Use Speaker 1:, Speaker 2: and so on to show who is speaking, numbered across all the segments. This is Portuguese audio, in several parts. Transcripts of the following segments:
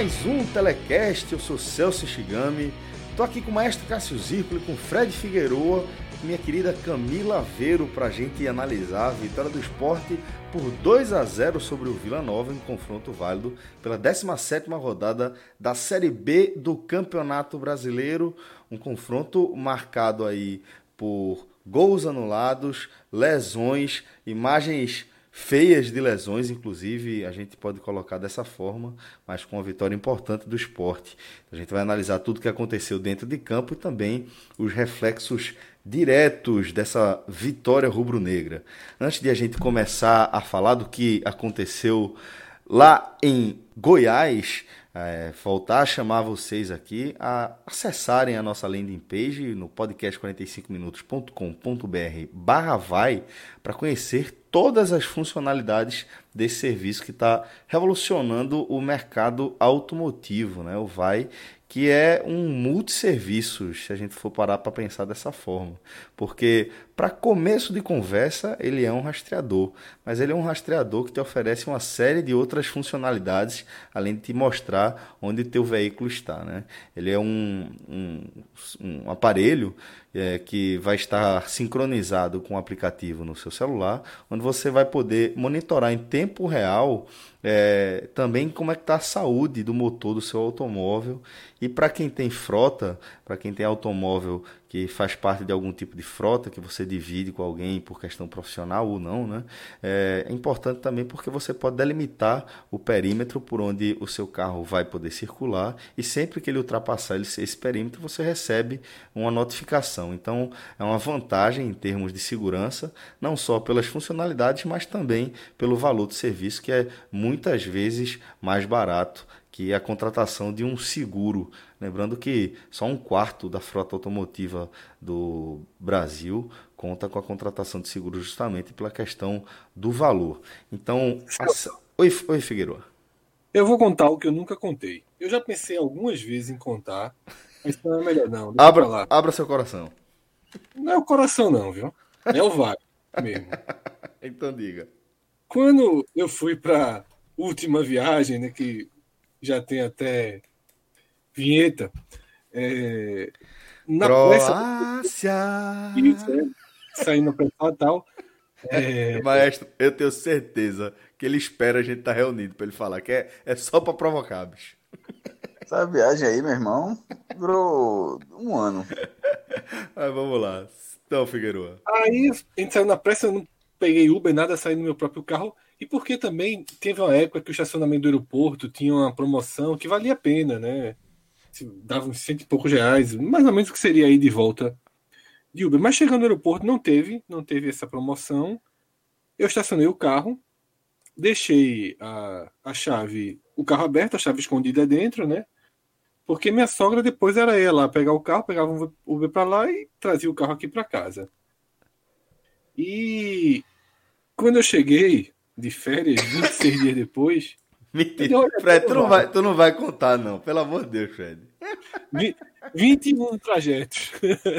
Speaker 1: mais um Telecast, eu sou Celso Shigami, tô aqui com o maestro Cássio Zirpoli, com Fred Figueroa minha querida Camila Veiro pra gente analisar a vitória do esporte por 2 a 0 sobre o Vila Nova em confronto válido pela 17ª rodada da Série B do Campeonato Brasileiro, um confronto marcado aí por gols anulados, lesões, imagens feias de lesões, inclusive a gente pode colocar dessa forma, mas com uma vitória importante do esporte. A gente vai analisar tudo o que aconteceu dentro de campo e também os reflexos diretos dessa vitória rubro-negra. Antes de a gente começar a falar do que aconteceu lá em Goiás, é, voltar a chamar vocês aqui a acessarem a nossa landing page no podcast45minutos.com.br barra vai para conhecer todas as funcionalidades desse serviço que está revolucionando o mercado automotivo, né? O Vai, que é um multisserviço, se a gente for parar para pensar dessa forma. Porque, para começo de conversa, ele é um rastreador, mas ele é um rastreador que te oferece uma série de outras funcionalidades, além de te mostrar onde teu veículo está. Né? Ele é um, um, um aparelho é, que vai estar sincronizado com o aplicativo no seu celular, onde você vai poder monitorar em tempo real é, também como é que está a saúde do motor do seu automóvel. E para quem tem frota, para quem tem automóvel que faz parte de algum tipo de frota que você divide com alguém por questão profissional ou não, né? É, é importante também porque você pode delimitar o perímetro por onde o seu carro vai poder circular e sempre que ele ultrapassar esse perímetro você recebe uma notificação. Então é uma vantagem em termos de segurança, não só pelas funcionalidades, mas também pelo valor do serviço que é muitas vezes mais barato que é a contratação de um seguro. Lembrando que só um quarto da frota automotiva do Brasil conta com a contratação de seguro justamente pela questão do valor. Então, a... oi, oi Figueiredo.
Speaker 2: Eu vou contar o que eu nunca contei. Eu já pensei algumas vezes em contar, mas não é melhor não.
Speaker 1: abra, abra seu coração.
Speaker 2: Não é o coração não, viu? É o VAR mesmo.
Speaker 1: então diga.
Speaker 2: Quando eu fui para última viagem, né, que já tem até vinheta. É,
Speaker 1: na Croácia! Isso,
Speaker 2: é, saindo para Natal.
Speaker 1: É... Maestro, eu tenho certeza que ele espera a gente estar tá reunido para ele falar que é, é só para provocar, bicho.
Speaker 3: Essa viagem aí, meu irmão, durou um ano.
Speaker 1: Mas vamos lá. Então, Figueiredo.
Speaker 2: Aí a gente saiu na pressa, eu não peguei Uber, nada, saí no meu próprio carro. E porque também teve uma época que o estacionamento do aeroporto tinha uma promoção que valia a pena, né? Dava uns cento e poucos reais, mais ou menos o que seria aí de volta de Uber. Mas chegando no aeroporto não teve, não teve essa promoção. Eu estacionei o carro, deixei a, a chave, o carro aberto, a chave escondida dentro, né? Porque minha sogra depois era lá pegar o carro, pegava um Uber para lá e trazia o carro aqui para casa. E quando eu cheguei, de férias 26 dias depois.
Speaker 1: Mentira. Fred, tu não, vai, tu não vai contar, não. Pelo amor de Deus, Fred.
Speaker 2: 21 trajetos.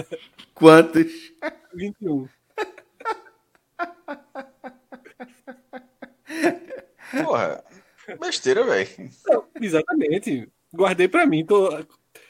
Speaker 1: Quantos?
Speaker 2: 21.
Speaker 3: Porra, besteira, velho.
Speaker 2: Exatamente. Guardei pra mim. Tô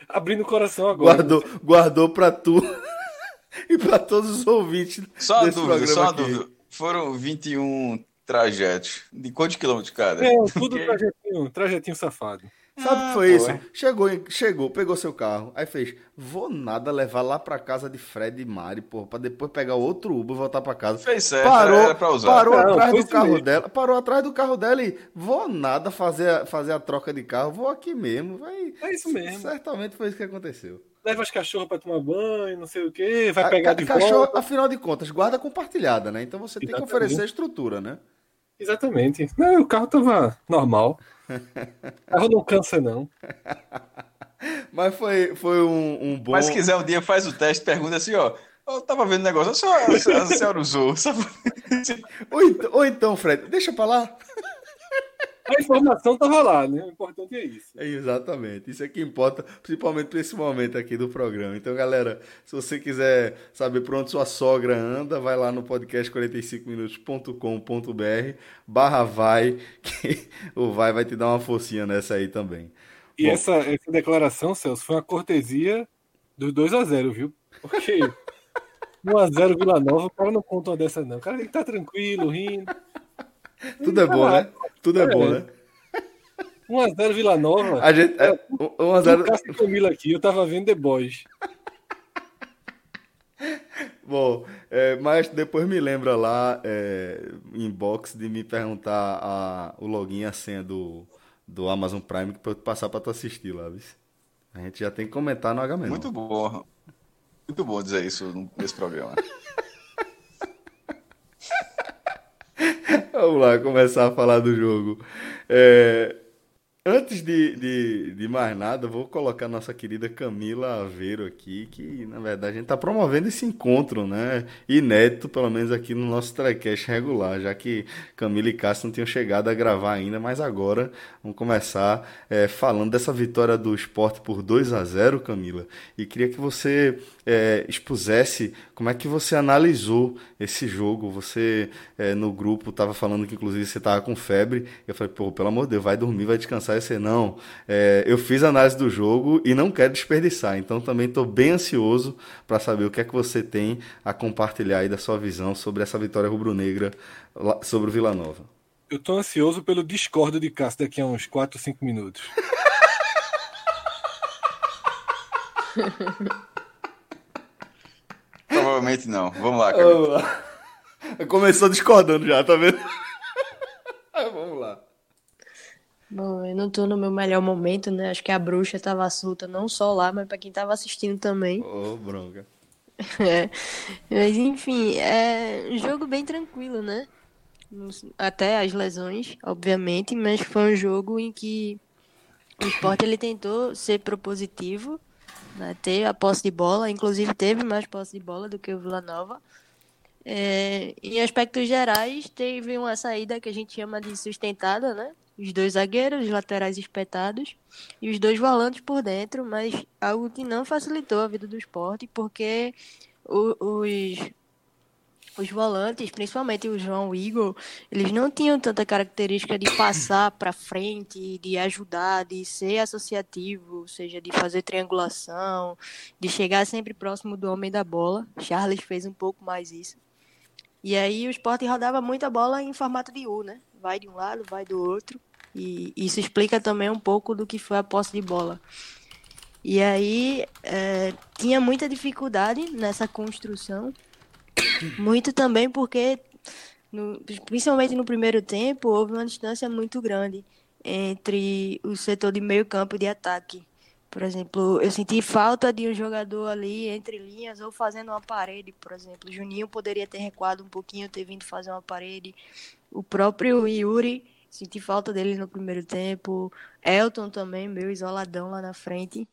Speaker 2: abrindo o coração agora.
Speaker 1: Guardou, guardou pra tu e pra todos os ouvintes.
Speaker 3: Só uma dúvida, só uma dúvida. Foram 21 trajetos. De quantos quilômetros cada?
Speaker 2: É, tudo trajetinho, trajetinho safado.
Speaker 1: Sabe o ah, que foi isso? Chegou, chegou, pegou seu carro, aí fez, vou nada levar lá pra casa de Fred e Mari, porra, pra depois pegar outro Uber e voltar pra casa.
Speaker 3: Fez certo,
Speaker 1: parou, era pra usar. Parou Não, atrás do carro mesmo. dela, parou atrás do carro dela e vou nada fazer, fazer a troca de carro, vou aqui mesmo. Vai,
Speaker 2: é isso mesmo.
Speaker 1: Certamente foi isso que aconteceu.
Speaker 2: Leva as cachorras pra tomar banho, não sei o que, vai pegar a, de cachorro, volta.
Speaker 1: Afinal de contas, guarda compartilhada, né? Então você Exatamente. tem que oferecer a estrutura, né?
Speaker 2: Exatamente. Não, o carro tava normal. O carro não cansa, não.
Speaker 1: Mas foi, foi um, um bom.
Speaker 3: Mas se quiser um dia, faz o teste, pergunta assim, ó. Eu tava vendo o negócio, só a senhora usou. Só...
Speaker 1: ou, então, ou então, Fred, deixa pra lá.
Speaker 2: A informação estava lá, né? O importante é isso.
Speaker 1: É exatamente. Isso é que importa, principalmente para esse momento aqui do programa. Então, galera, se você quiser saber por onde sua sogra anda, vai lá no podcast 45minutos.com.br barra vai, que o vai vai te dar uma forcinha nessa aí também.
Speaker 2: E essa, essa declaração, Celso, foi uma cortesia dos 2 a 0 viu? Porque 1x0 Vila Nova, o cara não conta uma dessa, não. O cara tem que estar tá tranquilo, rindo.
Speaker 1: Tudo é bom, né? Tudo é, é bom, né?
Speaker 2: 1x0 Vila Nova.
Speaker 1: A gente, é, 1x0.
Speaker 2: Cássio Camila aqui, eu tava vendo The Boys.
Speaker 1: Bom, é, mas depois me lembra lá, é, inbox, de me perguntar a, o login e a senha do, do Amazon Prime para eu passar para tu assistir lá, viu? A gente já tem que comentar no HM.
Speaker 3: Muito bom. Muito bom dizer isso nesse programa.
Speaker 1: Vamos lá, começar a falar do jogo. É, Antes de, de, de, mais nada, vou colocar nossa querida Camila Aveiro aqui, que na verdade a gente está promovendo esse encontro, né? Inédito, pelo menos aqui no nosso telecast regular, já que Camila e Cássio não tinham chegado a gravar ainda, mas agora vamos começar é, falando dessa vitória do esporte por 2 a 0 Camila. E queria que você é, expusesse como é que você analisou esse jogo. Você é, no grupo estava falando que inclusive você estava com febre. Eu falei, pô, pelo amor de Deus, vai dormir, vai descansar. E você, não, é, eu fiz análise do jogo e não quero desperdiçar. Então também estou bem ansioso para saber o que é que você tem a compartilhar aí da sua visão sobre essa vitória rubro-negra sobre o Vila Nova.
Speaker 2: Eu estou ansioso pelo discordo de Cássio daqui a uns 4 ou 5 minutos.
Speaker 3: Provavelmente não. Vamos lá, lá.
Speaker 1: Começou discordando já, tá vendo? Vamos lá.
Speaker 4: Bom, eu não tô no meu melhor momento, né? Acho que a bruxa tava solta não só lá, mas pra quem tava assistindo também.
Speaker 1: Ô, oh, bronca.
Speaker 4: é. Mas enfim, é um jogo bem tranquilo, né? Até as lesões, obviamente, mas foi um jogo em que o esporte ele tentou ser propositivo né, ter a posse de bola, inclusive teve mais posse de bola do que o Vila Nova. É, em aspectos gerais, teve uma saída que a gente chama de sustentada, né? Os dois zagueiros, os laterais espetados e os dois volantes por dentro, mas algo que não facilitou a vida do esporte, porque os, os volantes, principalmente o João Igor, eles não tinham tanta característica de passar para frente, de ajudar, de ser associativo, ou seja, de fazer triangulação, de chegar sempre próximo do homem da bola. Charles fez um pouco mais isso. E aí o esporte rodava muito a bola em formato de U, né? Vai de um lado, vai do outro. E isso explica também um pouco do que foi a posse de bola. E aí é, tinha muita dificuldade nessa construção muito também porque, no, principalmente no primeiro tempo, houve uma distância muito grande entre o setor de meio campo e de ataque. Por exemplo, eu senti falta de um jogador ali entre linhas ou fazendo uma parede, por exemplo. Juninho poderia ter recuado um pouquinho, ter vindo fazer uma parede. O próprio Yuri, senti falta dele no primeiro tempo. Elton também, meio isoladão lá na frente.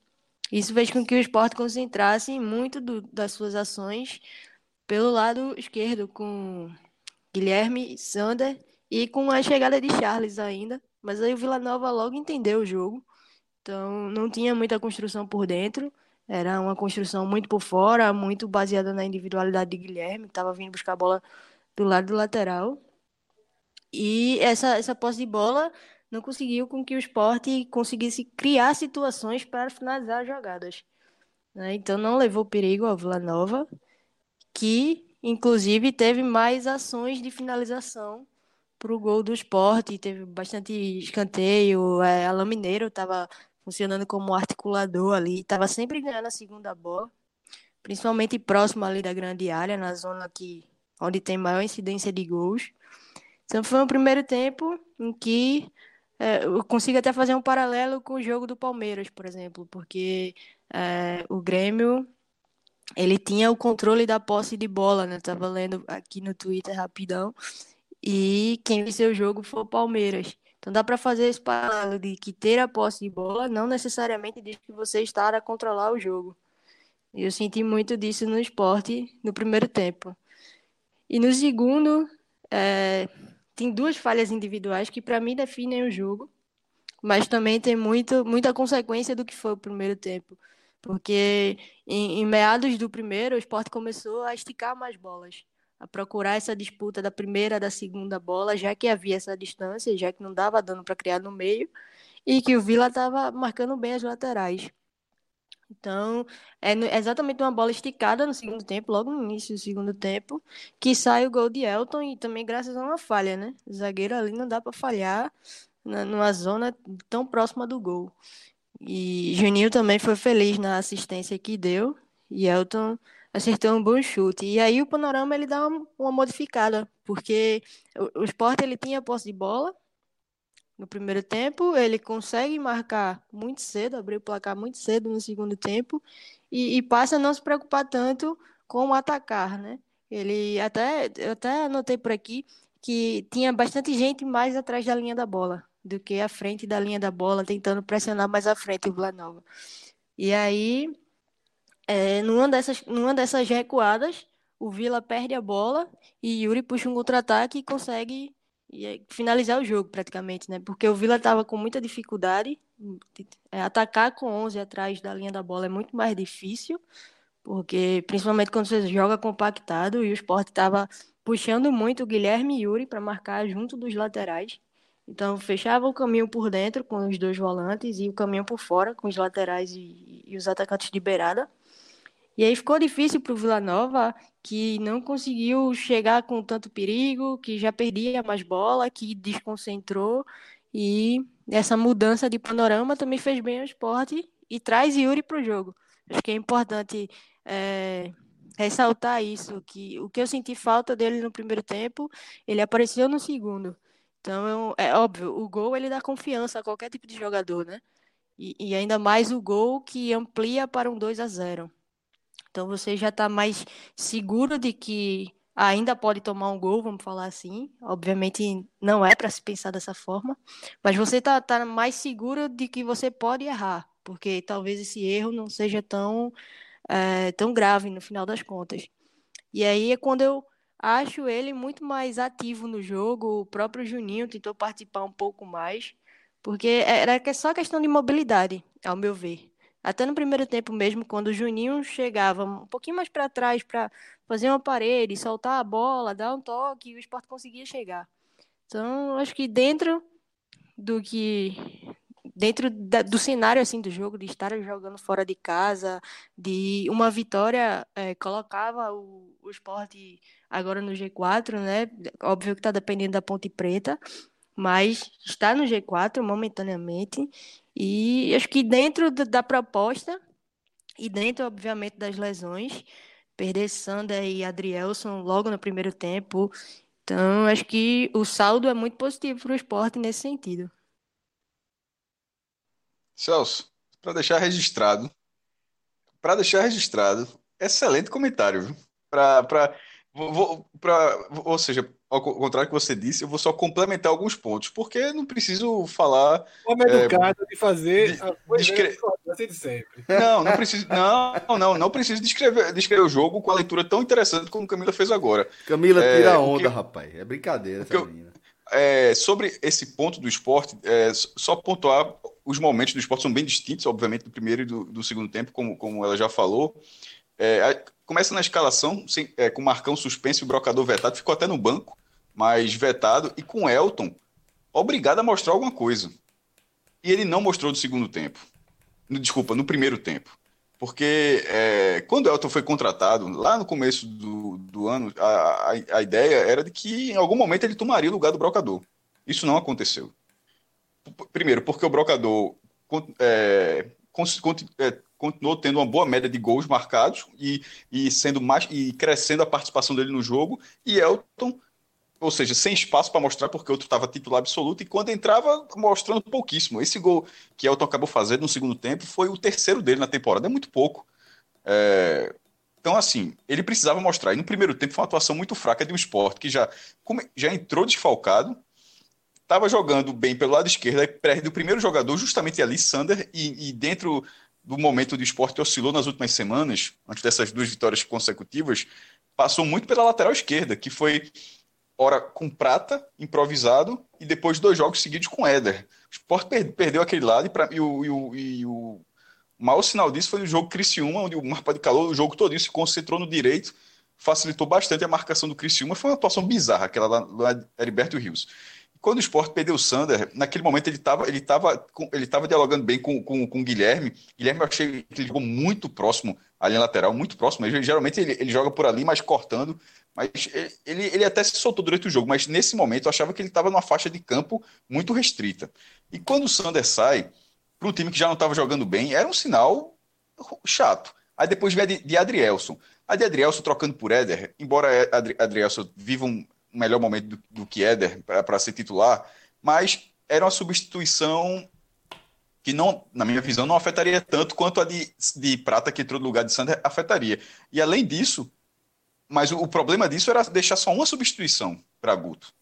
Speaker 4: Isso fez com que o esporte concentrasse muito do, das suas ações pelo lado esquerdo com Guilherme, Sander e com a chegada de Charles ainda. Mas aí o Vila Nova logo entendeu o jogo. Então não tinha muita construção por dentro. Era uma construção muito por fora, muito baseada na individualidade de Guilherme, que estava vindo buscar a bola do lado do lateral. E essa, essa posse de bola não conseguiu com que o esporte conseguisse criar situações para finalizar as jogadas. Né? Então não levou perigo ao Vila Nova que inclusive teve mais ações de finalização para o gol do esporte, teve bastante escanteio, é, a Mineiro estava funcionando como articulador ali, estava sempre ganhando a segunda bola, principalmente próximo ali da grande área, na zona que, onde tem maior incidência de gols. Então foi um primeiro tempo em que é, eu consigo até fazer um paralelo com o jogo do Palmeiras, por exemplo, porque é, o Grêmio ele tinha o controle da posse de bola, né? Tava lendo aqui no Twitter rapidão. E quem venceu o jogo foi o Palmeiras. Então dá para fazer esse paralelo de que ter a posse de bola não necessariamente diz que você está a controlar o jogo. E eu senti muito disso no esporte no primeiro tempo. E no segundo, é, tem duas falhas individuais que para mim definem o jogo, mas também tem muito, muita consequência do que foi o primeiro tempo. Porque em, em meados do primeiro, o esporte começou a esticar mais bolas, a procurar essa disputa da primeira, da segunda bola, já que havia essa distância, já que não dava dano para criar no meio, e que o Vila estava marcando bem as laterais. Então, é exatamente uma bola esticada no segundo tempo, logo no início do segundo tempo, que sai o gol de Elton e também graças a uma falha, né? O zagueiro ali não dá para falhar numa zona tão próxima do gol. E Juninho também foi feliz na assistência que deu e Elton acertou um bom chute. E aí o panorama ele dá uma, uma modificada, porque o, o Sport ele tinha posse de bola, no primeiro tempo, ele consegue marcar muito cedo, abrir o placar muito cedo no segundo tempo e, e passa a não se preocupar tanto com atacar, né? Ele até, eu até anotei por aqui que tinha bastante gente mais atrás da linha da bola do que à frente da linha da bola, tentando pressionar mais à frente o Vila Nova. E aí, é, numa, dessas, numa dessas recuadas, o Vila perde a bola e Yuri puxa um contra-ataque e consegue finalizar o jogo praticamente, né? Porque o Vila estava com muita dificuldade. É, atacar com 11 atrás da linha da bola é muito mais difícil, porque principalmente quando você joga compactado e o Sport estava puxando muito o Guilherme e Yuri para marcar junto dos laterais. Então fechava o caminho por dentro com os dois volantes e o caminho por fora com os laterais e, e os atacantes de beirada. E aí ficou difícil para o Vila Nova, que não conseguiu chegar com tanto perigo, que já perdia mais bola, que desconcentrou. E essa mudança de panorama também fez bem ao esporte e traz Yuri para o jogo. Acho que é importante é, ressaltar isso, que o que eu senti falta dele no primeiro tempo, ele apareceu no segundo. Então, é óbvio, o gol ele dá confiança a qualquer tipo de jogador, né? E, e ainda mais o gol que amplia para um 2 a 0. Então você já está mais seguro de que ainda pode tomar um gol, vamos falar assim. Obviamente não é para se pensar dessa forma, mas você está tá mais seguro de que você pode errar, porque talvez esse erro não seja tão, é, tão grave no final das contas. E aí é quando eu acho ele muito mais ativo no jogo. O próprio Juninho tentou participar um pouco mais, porque era só questão de mobilidade, ao meu ver. Até no primeiro tempo mesmo, quando o Juninho chegava um pouquinho mais para trás para fazer uma parede, soltar a bola, dar um toque, o esporte conseguia chegar. Então, acho que dentro do que dentro da, do cenário assim do jogo de estar jogando fora de casa de uma vitória é, colocava o, o esporte agora no G4 né óbvio que está dependendo da Ponte Preta mas está no G4 momentaneamente e acho que dentro da proposta e dentro, obviamente, das lesões, perder Sander e Adrielson logo no primeiro tempo. Então, acho que o saldo é muito positivo para o esporte nesse sentido.
Speaker 3: Celso, para deixar registrado, para deixar registrado, excelente comentário, Para Vou, pra, ou seja, ao contrário do que você disse, eu vou só complementar alguns pontos, porque não preciso falar.
Speaker 2: Como é, educado de fazer de, a coisa de sempre.
Speaker 3: Não, não preciso. Não, não, não preciso descrever, descrever o jogo com a leitura tão interessante como Camila fez agora.
Speaker 1: Camila, é, tira a onda, que, rapaz. É brincadeira essa menina.
Speaker 3: É, sobre esse ponto do esporte, é, só pontuar os momentos do esporte são bem distintos, obviamente, do primeiro e do, do segundo tempo, como, como ela já falou. É, começa na escalação, sem, é, com Marcão suspenso e o Brocador vetado, ficou até no banco, mas vetado, e com Elton obrigado a mostrar alguma coisa. E ele não mostrou no segundo tempo. No, desculpa, no primeiro tempo. Porque é, quando Elton foi contratado, lá no começo do, do ano, a, a, a, ideia era de que em algum momento ele tomaria o lugar do Brocador. Isso não aconteceu. Primeiro, porque o Brocador é, é, continuou tendo uma boa média de gols marcados e, e sendo mais e crescendo a participação dele no jogo. E Elton, ou seja, sem espaço para mostrar porque o outro estava titular absoluto e quando entrava mostrando pouquíssimo. Esse gol que Elton acabou fazendo no segundo tempo foi o terceiro dele na temporada, é muito pouco. É... Então, assim, ele precisava mostrar. E no primeiro tempo foi uma atuação muito fraca de um esporte que já, já entrou desfalcado, estava jogando bem pelo lado esquerdo, aí perde o primeiro jogador, justamente ali, Sander, e, e dentro do momento do esporte oscilou nas últimas semanas, antes dessas duas vitórias consecutivas, passou muito pela lateral esquerda, que foi hora com Prata, improvisado, e depois dois jogos seguidos com Éder. O Sport per perdeu aquele lado e, pra, e, o, e, o, e o maior sinal disso foi no jogo Criciúma, onde o Marpa de Calor, o jogo todo se concentrou no direito, facilitou bastante a marcação do Criciúma. Foi uma atuação bizarra, aquela lá do Heriberto Rios. Quando o Sport perdeu o Sander, naquele momento ele estava ele tava, ele tava dialogando bem com, com, com o Guilherme. Guilherme eu achei que ele jogou muito próximo à linha lateral, muito próximo. Ele, geralmente ele, ele joga por ali, mas cortando. Mas ele, ele até se soltou durante o jogo, mas nesse momento eu achava que ele estava numa faixa de campo muito restrita. E quando o Sander sai, para um time que já não estava jogando bem, era um sinal chato. Aí depois veio de, de Adrielson. A de Adrielson trocando por Éder, embora Adrielson viva um melhor momento do, do que Éder para ser titular, mas era uma substituição que não, na minha visão, não afetaria tanto quanto a de, de Prata que entrou no lugar de Sander afetaria. E além disso, mas o, o problema disso era deixar só uma substituição para Guto.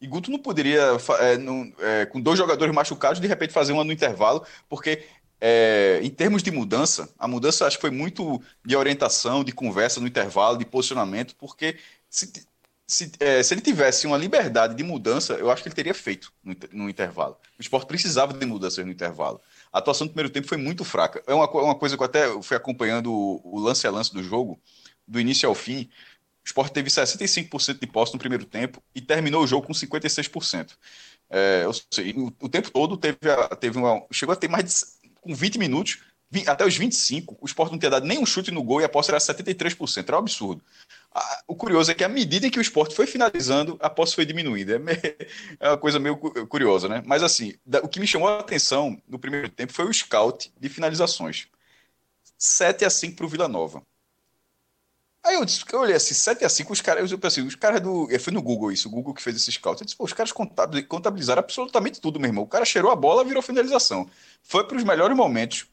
Speaker 3: E Guto não poderia, é, não, é, com dois jogadores machucados, de repente fazer uma no intervalo, porque é, em termos de mudança, a mudança acho que foi muito de orientação, de conversa no intervalo, de posicionamento, porque se, se, é, se ele tivesse uma liberdade de mudança, eu acho que ele teria feito no, no intervalo. O esporte precisava de mudanças no intervalo. A atuação do primeiro tempo foi muito fraca. É uma, uma coisa que eu até fui acompanhando o, o lance a lance do jogo, do início ao fim. O Sport teve 65% de posse no primeiro tempo e terminou o jogo com 56%. É, seja, o, o, tempo todo teve, teve uma. Chegou a ter mais de. Com 20 minutos, 20, até os 25, o Sport não tinha dado nenhum chute no gol e a posse era 73%. Era um absurdo. o curioso é que, à medida em que o Sport foi finalizando, a posse foi diminuindo. É, é uma coisa meio curiosa, né? Mas, assim, o que me chamou a atenção no primeiro tempo foi o scout de finalizações. 7 a 5 para o Vila Nova. Aí eu, disse, eu olhei assim, 7 a 5 os caras, eu pensei, os caras do. Foi no Google isso, o Google que fez esse scout. Eu disse, pô, os caras contabilizaram absolutamente tudo, meu irmão. O cara cheirou a bola, virou finalização. Foi para os melhores momentos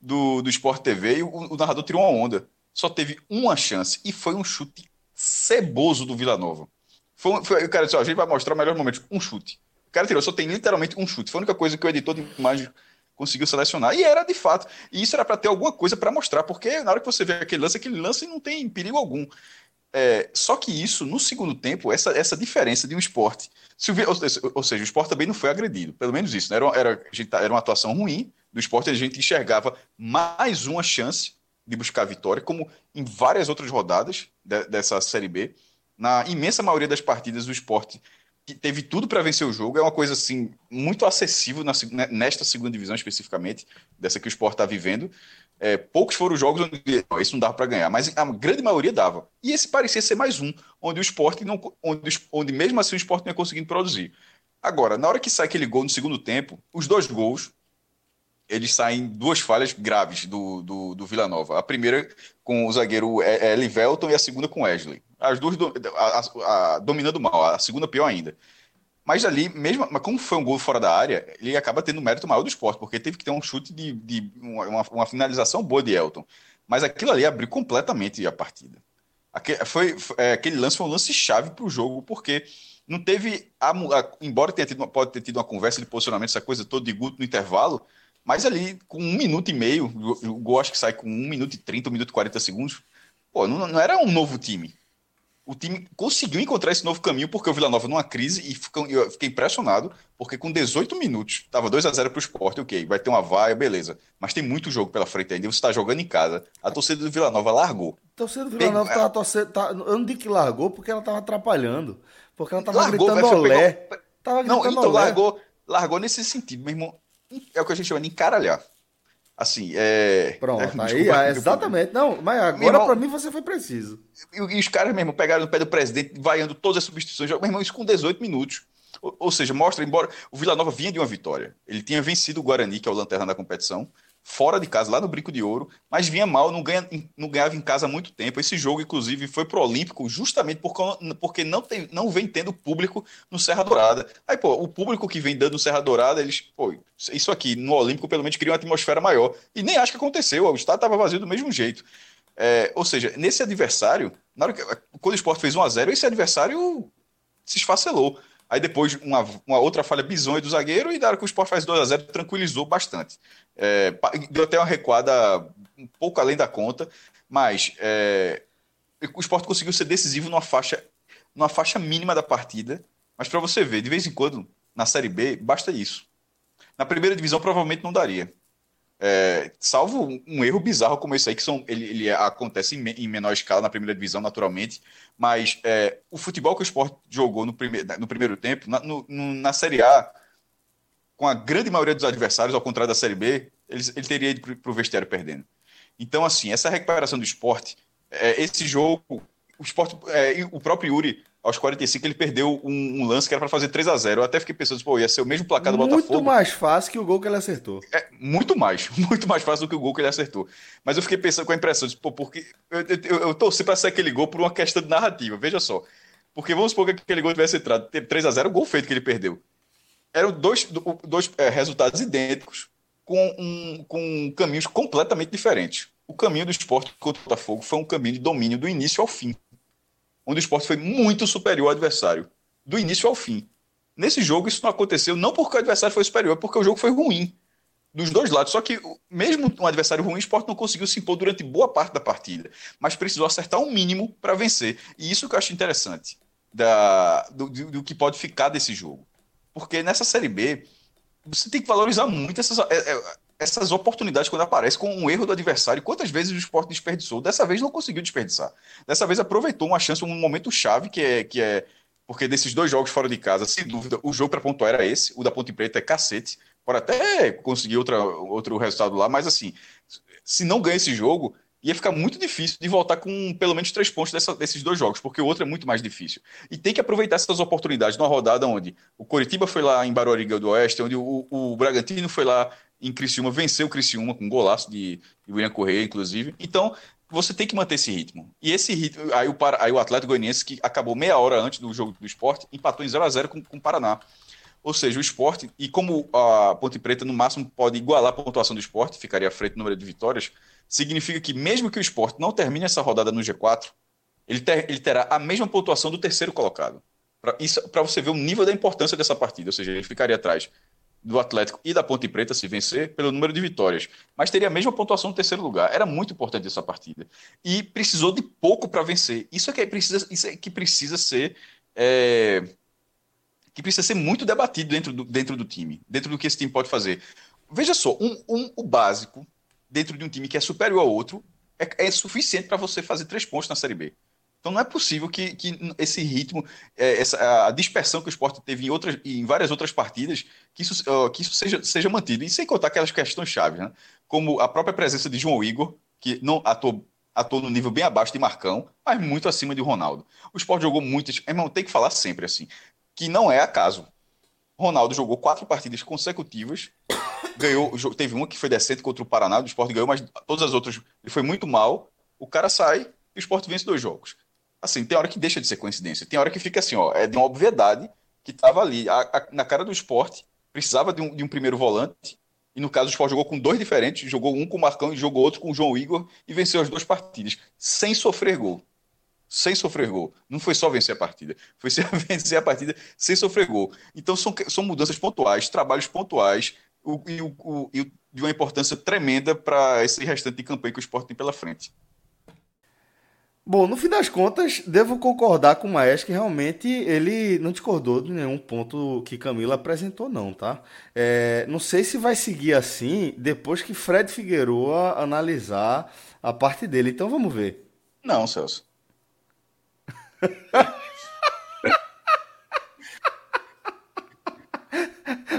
Speaker 3: do, do Sport TV e o, o, narrador tirou uma onda. Só teve uma chance e foi um chute ceboso do Vila Nova. Foi, foi, o cara disse, ó, a gente vai mostrar o melhor momento. Um chute. O cara tirou, só tem literalmente um chute. Foi a única coisa que o editor de imagem conseguiu selecionar. E era de fato. E isso era para ter alguma coisa para mostrar, porque na hora que você vê aquele lance, aquele lance não tem perigo algum. É, só que isso, no segundo tempo, essa, essa diferença de um esporte. Se ou, ou, seja, o esporte também não foi agredido, pelo menos isso. Né? Era, era, tá, era uma atuação ruim do esporte, a gente enxergava mais uma chance de buscar vitória, como em várias outras rodadas de, dessa Série B. Na imensa maioria das partidas, o esporte teve tudo para vencer o jogo. É uma coisa assim muito acessível na, né, nesta segunda divisão especificamente, dessa que o Sport está vivendo. É, poucos foram os jogos onde isso não dava para ganhar, mas a grande maioria dava. E esse parecia ser mais um, onde o esporte não, onde, onde mesmo assim o esporte não ia conseguindo produzir. Agora, na hora que sai aquele gol no segundo tempo, os dois gols eles saem duas falhas graves do, do, do Vila Nova. A primeira com o zagueiro Elivelton e a segunda com Wesley. As duas do, a, a, a, dominando mal, a segunda pior ainda. Mas ali, mesmo, mas como foi um gol fora da área, ele acaba tendo mérito maior do esporte, porque teve que ter um chute de, de uma, uma finalização boa de Elton. Mas aquilo ali abriu completamente a partida. Aquele, foi, foi é, aquele lance foi um lance chave para o jogo, porque não teve, a, embora tenha tido, pode ter tido uma conversa de posicionamento, essa coisa toda de Guto no intervalo, mas ali, com um minuto e meio, o gol acho que sai com um minuto e trinta, um minuto e quarenta segundos. Pô, não, não, era um novo time. O time conseguiu encontrar esse novo caminho porque o Vila Nova numa crise e eu fiquei impressionado, porque com 18 minutos, estava 2 a 0 para o esporte, ok, vai ter uma vaia, beleza. Mas tem muito jogo pela frente ainda, você está jogando em casa. A torcida do Vila Nova largou.
Speaker 1: A torcida do Vila Nova estava torcendo. Tá, eu não digo que largou porque ela estava atrapalhando. Porque ela estava gritando olé. Pegou...
Speaker 3: Tava gritando não, então olé. largou, largou nesse sentido, meu irmão é o que a gente chama de encaralhar. Assim, é.
Speaker 1: Pronto, é, aí, é, exatamente. Não, mas agora para mim você foi preciso.
Speaker 3: E, e, os caras mesmo pegaram no pé do presidente, vaiando todas as substituições. Meu irmão, isso com 18 minutos. Ou, ou seja, mostra, embora o Vila Nova vinha de uma vitória, ele tinha vencido o Guarani, que é o lanterna da competição, fora de casa, lá no Brinco de Ouro, mas vinha mal, não, ganha, não ganhava em casa há muito tempo. Esse jogo, inclusive, foi pro Olímpico justamente porque não, tem, não vem tendo público no Serra Dourada. Aí, pô, o público que vem dando no Serra Dourada, eles, pô, isso aqui no Olímpico pelo menos cria uma atmosfera maior. E nem acho que aconteceu, o estádio estava vazio do mesmo jeito. É, ou seja, nesse adversário, na hora que, quando o Sport fez 1 a 0 esse adversário se esfacelou. Aí depois uma, uma outra falha bizonha do zagueiro e na hora que o Sport faz 2 a 0 tranquilizou bastante. É, deu até uma recuada um pouco além da conta, mas é, o Sport conseguiu ser decisivo numa faixa numa faixa mínima da partida, mas para você ver, de vez em quando, na Série B, basta isso. Na primeira divisão, provavelmente não daria. É, salvo um erro bizarro como esse aí, que são, ele, ele acontece em, em, menor escala na primeira divisão, naturalmente, mas é, o futebol que o Sport jogou no, prime, no primeiro tempo, na, no, na Série A, com a grande maioria dos adversários, ao contrário da Série B, ele, ele teria ido para o vestiário perdendo. Então, assim, essa recuperação do esporte, é, esse jogo, o esporte, é, o próprio Yuri aos 45 ele perdeu um, um lance que era para fazer 3 a 0 Eu até fiquei pensando, pô, ia ser o mesmo placar do
Speaker 1: muito
Speaker 3: Botafogo.
Speaker 1: Muito mais fácil que o gol que ele acertou.
Speaker 3: É, muito mais, muito mais fácil do que o gol que ele acertou. Mas eu fiquei pensando com a impressão, de, pô, porque eu, eu, eu torci para ser aquele gol por uma questão de narrativa, veja só. Porque vamos supor que aquele gol tivesse entrado 3 a 0 o gol feito que ele perdeu. Eram dois, dois é, resultados idênticos com, um, com caminhos completamente diferentes. O caminho do esporte contra o Botafogo foi um caminho de domínio do início ao fim onde o esporte foi muito superior ao adversário, do início ao fim. Nesse jogo, isso não aconteceu não porque o adversário foi superior, é porque o jogo foi ruim. Dos dois lados. Só que, mesmo um adversário ruim, o esporte não conseguiu se impor durante boa parte da partida. Mas precisou acertar um mínimo para vencer. E isso que eu acho interessante da, do, do, do, que pode ficar desse jogo. Porque nessa Série B, você tem que valorizar muito essas, é, é, essas oportunidades quando aparecem com um erro do adversário. Quantas vezes o esporte desperdiçou? Dessa vez não conseguiu desperdiçar. Dessa vez aproveitou uma chance, um momento chave, que é, que é porque desses dois jogos fora de casa, sem dúvida, o jogo para pontuar era esse, o da Ponte Preta é cacete. Pode até conseguir outra, outro resultado lá, mas assim, se não ganha esse jogo, ia ficar muito difícil de voltar com pelo menos três pontos dessa, desses dois jogos, porque o outro é muito mais difícil. E tem que aproveitar essas oportunidades numa rodada onde o Coritiba foi lá em Barueri do Oeste, onde o, o Bragantino foi lá em Criciúma, venceu o Criciúma com um golaço de, de William Correia, inclusive. Então, você tem que manter esse ritmo. E esse ritmo, aí o, aí o Atlético Goianiense, que acabou meia hora antes do jogo do esporte, empatou em 0 a 0 com, com o Paraná. Ou seja, o esporte, e como a Ponte Preta no máximo pode igualar a pontuação do esporte, ficaria à frente no número de vitórias, significa que mesmo que o esporte não termine essa rodada no G4, ele, ter, ele terá a mesma pontuação do terceiro colocado. Para você ver o nível da importância dessa partida, ou seja, ele ficaria atrás do Atlético e da Ponte Preta se vencer pelo número de vitórias, mas teria a mesma pontuação no terceiro lugar. Era muito importante essa partida e precisou de pouco para vencer. Isso é que precisa, isso é que precisa ser é, que precisa ser muito debatido dentro do, dentro do time, dentro do que esse time pode fazer. Veja só, um, um o básico dentro de um time que é superior ao outro é, é suficiente para você fazer três pontos na Série B. Então não é possível que, que esse ritmo, é, essa, a dispersão que o esporte teve em, outras, em várias outras partidas, que isso, que isso seja, seja mantido. E sem contar aquelas questões chaves, né? como a própria presença de João Igor, que não atuou, atuou no nível bem abaixo de Marcão, mas muito acima de Ronaldo. O esporte jogou muitas. Irmão, tem que falar sempre assim, que não é acaso. Ronaldo jogou quatro partidas consecutivas, ganhou, teve uma que foi decente contra o Paraná, o esporte ganhou, mas todas as outras ele foi muito mal. O cara sai e o esporte vence dois jogos assim, tem hora que deixa de ser coincidência. Tem hora que fica assim, ó, é de uma obviedade que estava ali, a, a, na cara do esporte, precisava de um, de um, primeiro volante, e no caso o esporte jogou com dois diferentes, jogou um com o Marcão e jogou outro com o João Igor, e venceu as duas partidas, sem sofrer gol. Sem sofrer gol. Não foi só vencer a partida, foi vencer a partida sem sofrer gol. Então são, são mudanças pontuais, trabalhos pontuais, o, e, o, e de uma importância tremenda para esse restante de campanha que o esporte tem pela frente.
Speaker 1: Bom, no fim das contas, devo concordar com o Maes que realmente ele não discordou de nenhum ponto que Camila apresentou, não, tá? É, não sei se vai seguir assim depois que Fred Figueroa analisar a parte dele. Então vamos ver.
Speaker 3: Não, Celso.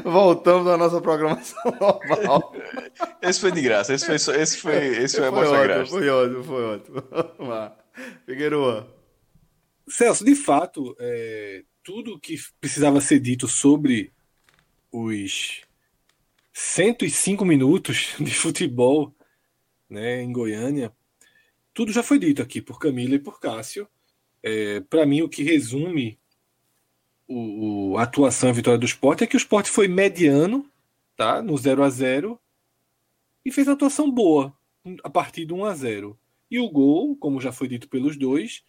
Speaker 1: Voltamos à nossa programação normal.
Speaker 3: Esse foi de graça. Esse foi, esse foi, esse foi,
Speaker 1: foi a ótimo, graça. Foi ótimo, foi ótimo. Vamos lá.
Speaker 2: Celso, de fato, é, tudo que precisava ser dito sobre os 105 minutos de futebol né, em Goiânia, tudo já foi dito aqui por Camila e por Cássio. É, Para mim, o que resume o, o, a atuação a vitória do esporte é que o esporte foi mediano, tá? No 0 a 0 e fez atuação boa a partir do 1 a 0 e o gol, como já foi dito pelos dois,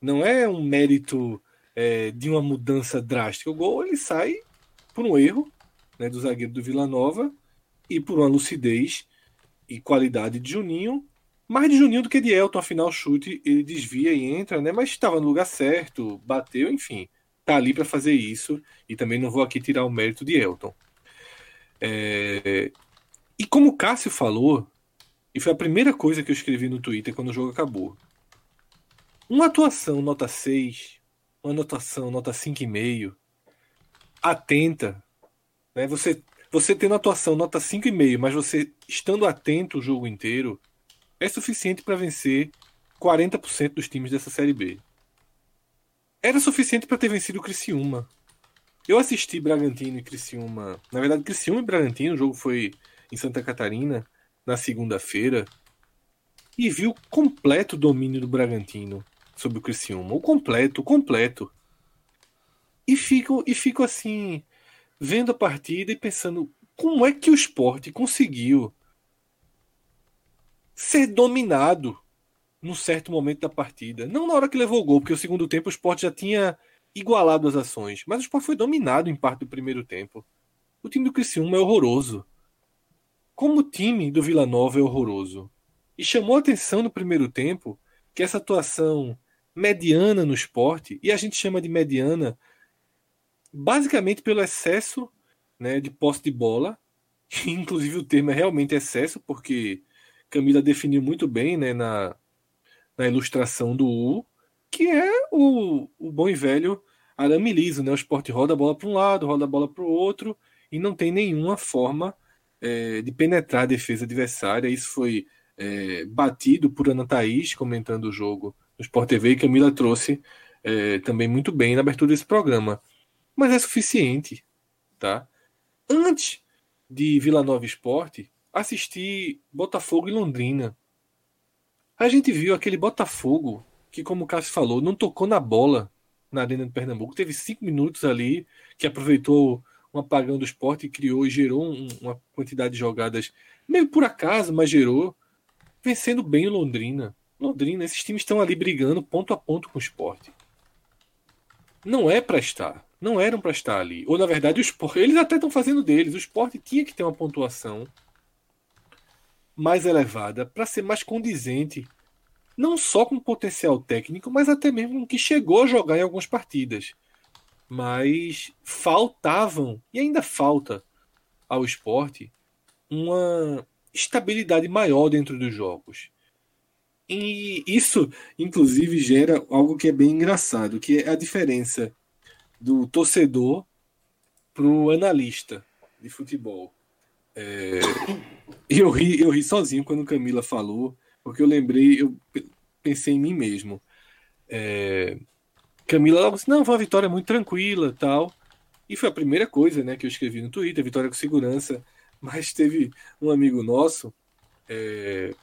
Speaker 2: não é um mérito é, de uma mudança drástica. O gol ele sai por um erro né, do zagueiro do Vila Nova e por uma lucidez e qualidade de Juninho mais de Juninho do que de Elton, afinal, chute, ele desvia e entra, né? Mas estava no lugar certo, bateu, enfim. Tá ali para fazer isso. E também não vou aqui tirar o mérito de Elton. É... E como o Cássio falou, e foi a primeira coisa que eu escrevi no Twitter quando o jogo acabou. Uma atuação nota 6, uma anotação nota 5,5, atenta, né? Você você tendo atuação nota 5,5, mas você estando atento o jogo inteiro, é suficiente para vencer 40% dos times dessa Série B. Era suficiente para ter vencido o Criciúma. Eu assisti Bragantino e Criciúma. Na verdade, Criciúma e Bragantino, o jogo foi em Santa Catarina, na segunda-feira, e vi o completo domínio do Bragantino sobre o Criciúma. O completo, o completo. E fico, e fico assim, vendo a partida e pensando como é que o esporte conseguiu ser dominado num certo momento da partida. Não na hora que levou o gol, porque o segundo tempo o esporte já tinha igualado as ações, mas o esporte foi dominado em parte do primeiro tempo. O time do Criciúma é horroroso. Como o time do Vila Nova é horroroso. E chamou atenção no primeiro tempo que essa atuação mediana no esporte, e a gente chama de mediana basicamente pelo excesso né, de posse de bola, inclusive o termo é realmente excesso, porque Camila definiu muito bem né, na, na ilustração do U, que é o, o bom e velho arame liso, né? O esporte roda a bola para um lado, roda a bola para o outro, e não tem nenhuma forma é, de penetrar a defesa adversária. Isso foi é, batido por Ana Thaís, comentando o jogo no Sport TV, e Camila trouxe é, também muito bem na abertura desse programa. Mas é suficiente, tá? Antes de Vila Nova Esporte, assisti Botafogo e Londrina. A gente viu aquele Botafogo que, como o Cássio falou, não tocou na bola na Arena de Pernambuco. Teve cinco minutos ali que aproveitou um apagão do esporte e criou e gerou um, uma quantidade de jogadas, meio por acaso, mas gerou, vencendo bem o Londrina. Londrina, esses times estão ali brigando ponto a ponto com o esporte. Não é para estar. Não eram para estar ali. Ou, na verdade, o esporte, eles até estão fazendo deles. O esporte tinha que ter uma pontuação mais elevada para ser mais condizente, não só com potencial técnico, mas até mesmo que chegou a jogar em algumas partidas mas faltavam, e ainda falta ao esporte, uma estabilidade maior dentro dos jogos. E isso, inclusive, gera algo que é bem engraçado, que é a diferença do torcedor para o analista de futebol. É... Eu, ri, eu ri sozinho quando Camila falou, porque eu lembrei, eu pensei em mim mesmo. É... Camila logo disse, não, foi uma vitória muito tranquila tal. E foi a primeira coisa né, que eu escrevi no Twitter, vitória com segurança. Mas teve um amigo nosso, é,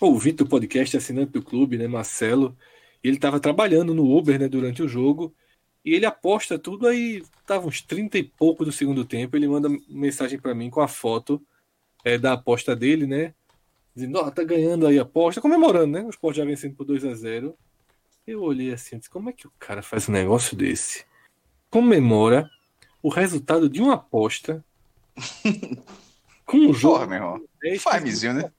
Speaker 2: ouvinte do podcast, assinante do clube, né, Marcelo, ele estava trabalhando no Uber né, durante o jogo, e ele aposta tudo, aí tava uns 30 e pouco do segundo tempo, ele manda mensagem para mim com a foto é, da aposta dele, né? Dizendo, ó, oh, tá ganhando aí a aposta, comemorando, né? O Sport já vencendo por 2 a 0 eu olhei assim, disse, como é que o cara faz um negócio desse? Comemora o resultado de uma aposta com um jogo.
Speaker 3: Porra, meu. Farmzinho, né?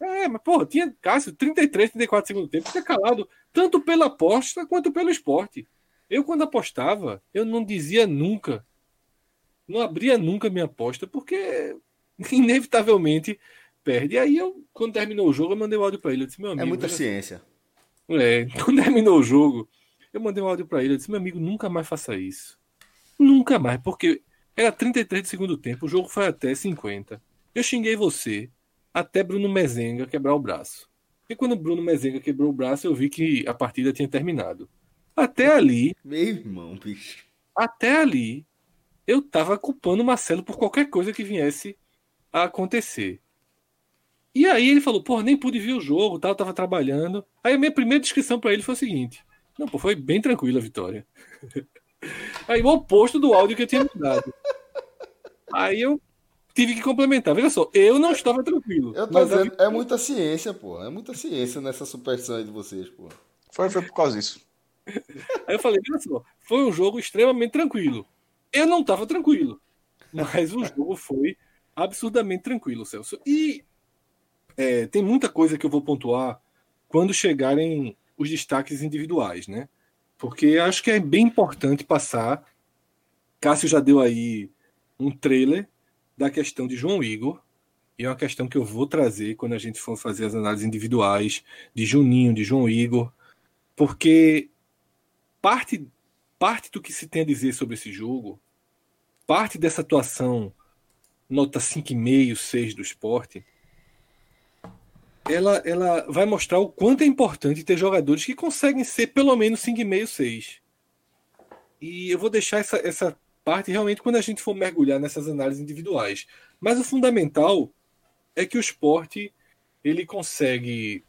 Speaker 2: É, mas porra, tinha Cássio 33, 34 segundo tempo, tinha calado tanto pela aposta quanto pelo esporte. Eu, quando apostava, eu não dizia nunca, não abria nunca minha aposta, porque inevitavelmente perde. E aí, eu, quando terminou o jogo, eu mandei o áudio para ele. Eu disse, meu é amigo.
Speaker 1: É muita ciência.
Speaker 2: É, quando terminou o jogo, eu mandei um áudio para ele. Eu disse: meu amigo, nunca mais faça isso. Nunca mais, porque era 33 de segundo tempo, o jogo foi até 50. Eu xinguei você até Bruno Mezenga quebrar o braço. E quando Bruno Mezenga quebrou o braço, eu vi que a partida tinha terminado. Até ali.
Speaker 1: Meu irmão, bicho.
Speaker 2: Até ali, eu tava culpando o Marcelo por qualquer coisa que viesse a acontecer. E aí ele falou, porra, nem pude ver o jogo, tal, tava trabalhando. Aí a minha primeira descrição para ele foi o seguinte: Não, pô, foi bem tranquila a vitória. aí o oposto do áudio que eu tinha mandado. Aí eu tive que complementar. Veja só, eu não estava tranquilo.
Speaker 1: Eu tô dizendo, é muita ciência, pô. É muita ciência nessa superstição aí de vocês, pô.
Speaker 3: Foi, foi por causa disso.
Speaker 2: Aí eu falei, só, foi um jogo extremamente tranquilo. Eu não estava tranquilo. Mas o jogo foi absurdamente tranquilo, Celso. E é, tem muita coisa que eu vou pontuar quando chegarem os destaques individuais, né? Porque acho que é bem importante passar. Cássio já deu aí um trailer da questão de João Igor, e é uma questão que eu vou trazer quando a gente for fazer as análises individuais de Juninho, de João Igor, porque parte, parte do que se tem a dizer sobre esse jogo, parte dessa atuação nota 5,5, 6 do esporte, ela, ela vai mostrar o quanto é importante ter jogadores que conseguem ser pelo menos 5,5, 6. E eu vou deixar essa, essa parte realmente quando a gente for mergulhar nessas análises individuais. Mas o fundamental é que o esporte ele consegue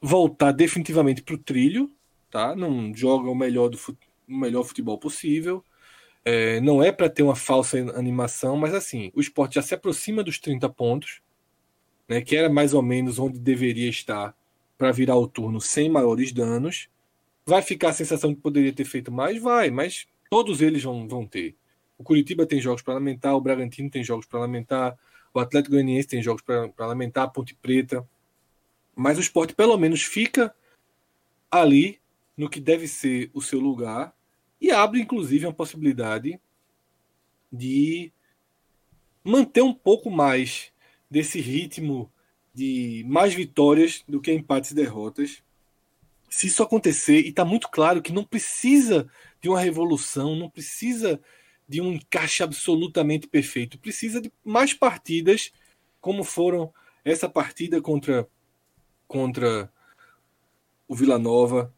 Speaker 2: voltar definitivamente para o trilho, tá? Não joga o melhor do o melhor futebol possível. É, não é para ter uma falsa animação, mas assim, o esporte já se aproxima dos 30 pontos né, que era mais ou menos onde deveria estar para virar o turno sem maiores danos. Vai ficar a sensação que poderia ter feito mais? Vai, mas todos eles vão, vão ter. O Curitiba tem jogos para lamentar, o Bragantino tem jogos para lamentar, o Atlético Goianiense tem jogos para lamentar, a Ponte Preta. Mas o esporte pelo menos fica ali no que deve ser o seu lugar e abre inclusive a possibilidade de manter um pouco mais desse ritmo de mais vitórias do que empates e derrotas. Se isso acontecer, e está muito claro que não precisa de uma revolução, não precisa de um encaixe absolutamente perfeito, precisa de mais partidas, como foram essa partida contra, contra o Vila Nova,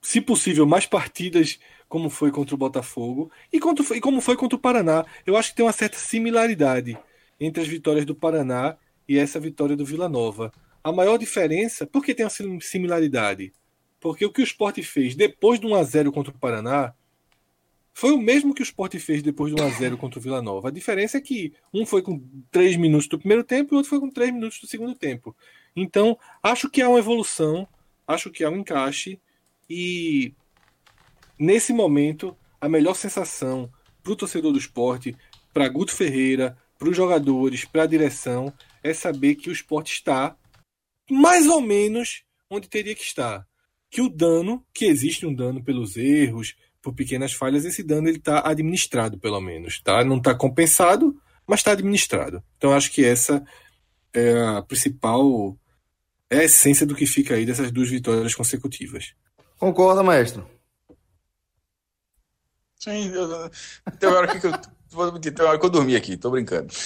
Speaker 2: se possível, mais partidas como foi contra o Botafogo e, contra, e como foi contra o Paraná. Eu acho que tem uma certa similaridade entre as vitórias do Paraná e essa vitória do Vila Nova. A maior diferença, por que tem uma similaridade? Porque o que o Sport fez depois do 1x0 contra o Paraná foi o mesmo que o Sport fez depois do 1x0 contra o Vila Nova. A diferença é que um foi com 3 minutos do primeiro tempo e o outro foi com 3 minutos do segundo tempo. Então, acho que há uma evolução, acho que há um encaixe e nesse momento a melhor sensação para o torcedor do esporte, para Guto Ferreira, para os jogadores, para a direção, é saber que o esporte está mais ou menos onde teria que estar. Que o dano, que existe um dano pelos erros, por pequenas falhas, esse dano ele está administrado, pelo menos. Tá? Não está compensado, mas está administrado. Então acho que essa é a principal é a essência do que fica aí dessas duas vitórias consecutivas.
Speaker 1: Concorda, maestro?
Speaker 3: Sim, eu, tem hora que eu Vou mentir, tem hora que eu dormi aqui, tô brincando.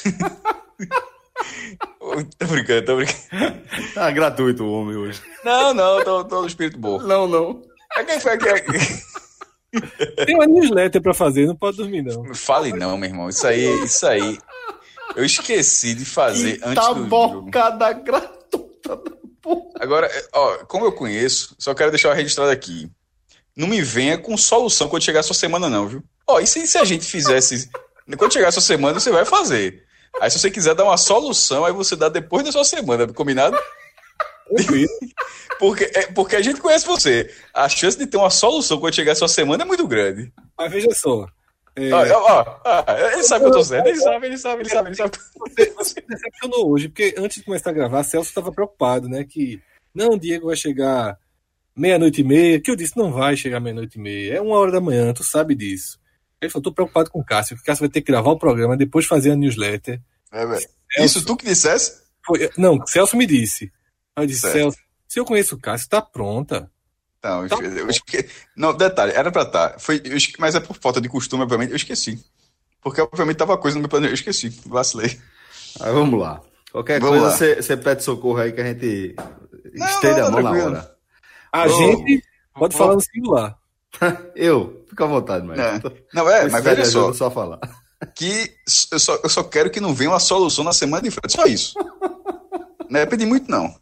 Speaker 3: tô brincando, tô brincando.
Speaker 1: Tá gratuito o homem hoje.
Speaker 3: Não, não, tô, tô no espírito bom.
Speaker 1: Não, não.
Speaker 3: É quem foi aqui?
Speaker 2: Tem uma newsletter pra fazer, não pode dormir, não.
Speaker 3: Fale não, meu irmão. Isso aí, isso aí. Eu esqueci de fazer
Speaker 1: que
Speaker 3: antes do
Speaker 1: bocada gratuita
Speaker 3: porra. Agora, ó, como eu conheço, só quero deixar registrado aqui. Não me venha com solução quando chegar a sua semana, não, viu? Ó, e se, se a gente fizesse quando chegar a sua semana, você vai fazer. Aí, se você quiser dar uma solução, aí você dá depois da sua semana, combinado? porque, é, porque a gente conhece você. A chance de ter uma solução quando chegar a sua semana é muito grande.
Speaker 2: Mas veja só.
Speaker 3: É... Ah, ó, ele sabe que eu tô certo. Ele sabe, ele sabe, ele sabe, ele sabe.
Speaker 2: Você, você decepcionou hoje, porque antes de começar a gravar, Celso estava preocupado, né? Que não, o Diego vai chegar meia-noite e meia. Que eu disse, não vai chegar meia-noite e meia. É uma hora da manhã, tu sabe disso. Ele falou, tô preocupado com o Cássio, que o Cássio vai ter que gravar o programa, depois fazer a newsletter.
Speaker 3: É, velho. Isso tu que dissesse?
Speaker 2: Foi, não, Celso me disse. Eu disse, certo. Celso, se eu conheço o Cássio, tá pronta.
Speaker 3: Não, tá eu esque... não, detalhe, era pra estar. Tá. Foi, eu esque... Mas é por falta de costume, obviamente, eu esqueci. Porque, obviamente, tava coisa no meu plano, eu esqueci, vacilei.
Speaker 1: Aí vamos lá. Qualquer vamos coisa, você pede socorro aí que a gente estende a mão na hora.
Speaker 2: A gente pode falar no singular.
Speaker 1: eu, fica à vontade, mas.
Speaker 3: É. Não, é, mas veja só.
Speaker 1: só falar.
Speaker 3: Que eu só, eu só quero que não venha uma solução na semana de frente. Só isso. não é pedir muito, não.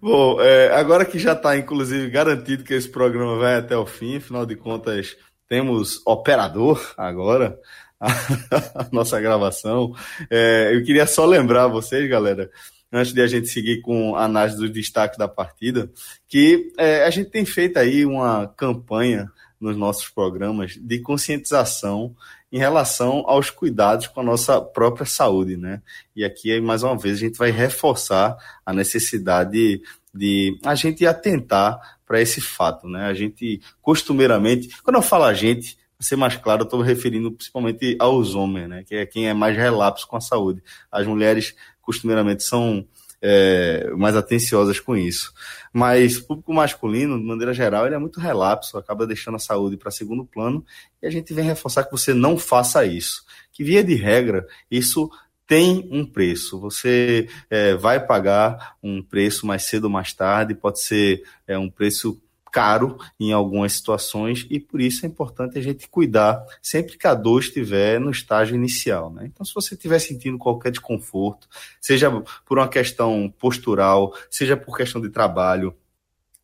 Speaker 1: Bom, é, agora que já está, inclusive, garantido que esse programa vai até o fim, afinal de contas, temos operador agora, a, a nossa gravação. É, eu queria só lembrar vocês, galera, antes de a gente seguir com a análise dos destaques da partida, que é, a gente tem feito aí uma campanha nos nossos programas de conscientização em relação aos cuidados com a nossa própria saúde, né? E aqui, mais uma vez, a gente vai reforçar a necessidade de a gente atentar para esse fato, né? A gente, costumeiramente, quando eu falo a gente, para ser mais claro, eu estou me referindo principalmente aos homens, né? Que é quem é mais relapso com a saúde. As mulheres, costumeiramente, são é, mais atenciosas com isso. Mas o público masculino, de maneira geral, ele é muito relapso, acaba deixando a saúde para segundo plano, e a gente vem reforçar que você não faça isso. Que, via de regra, isso tem um preço. Você é, vai pagar um preço mais cedo ou mais tarde, pode ser é, um preço caro em algumas situações e por isso é importante a gente cuidar sempre que a dor estiver no estágio inicial. Né? Então, se você estiver sentindo qualquer desconforto, seja por uma questão postural, seja por questão de trabalho,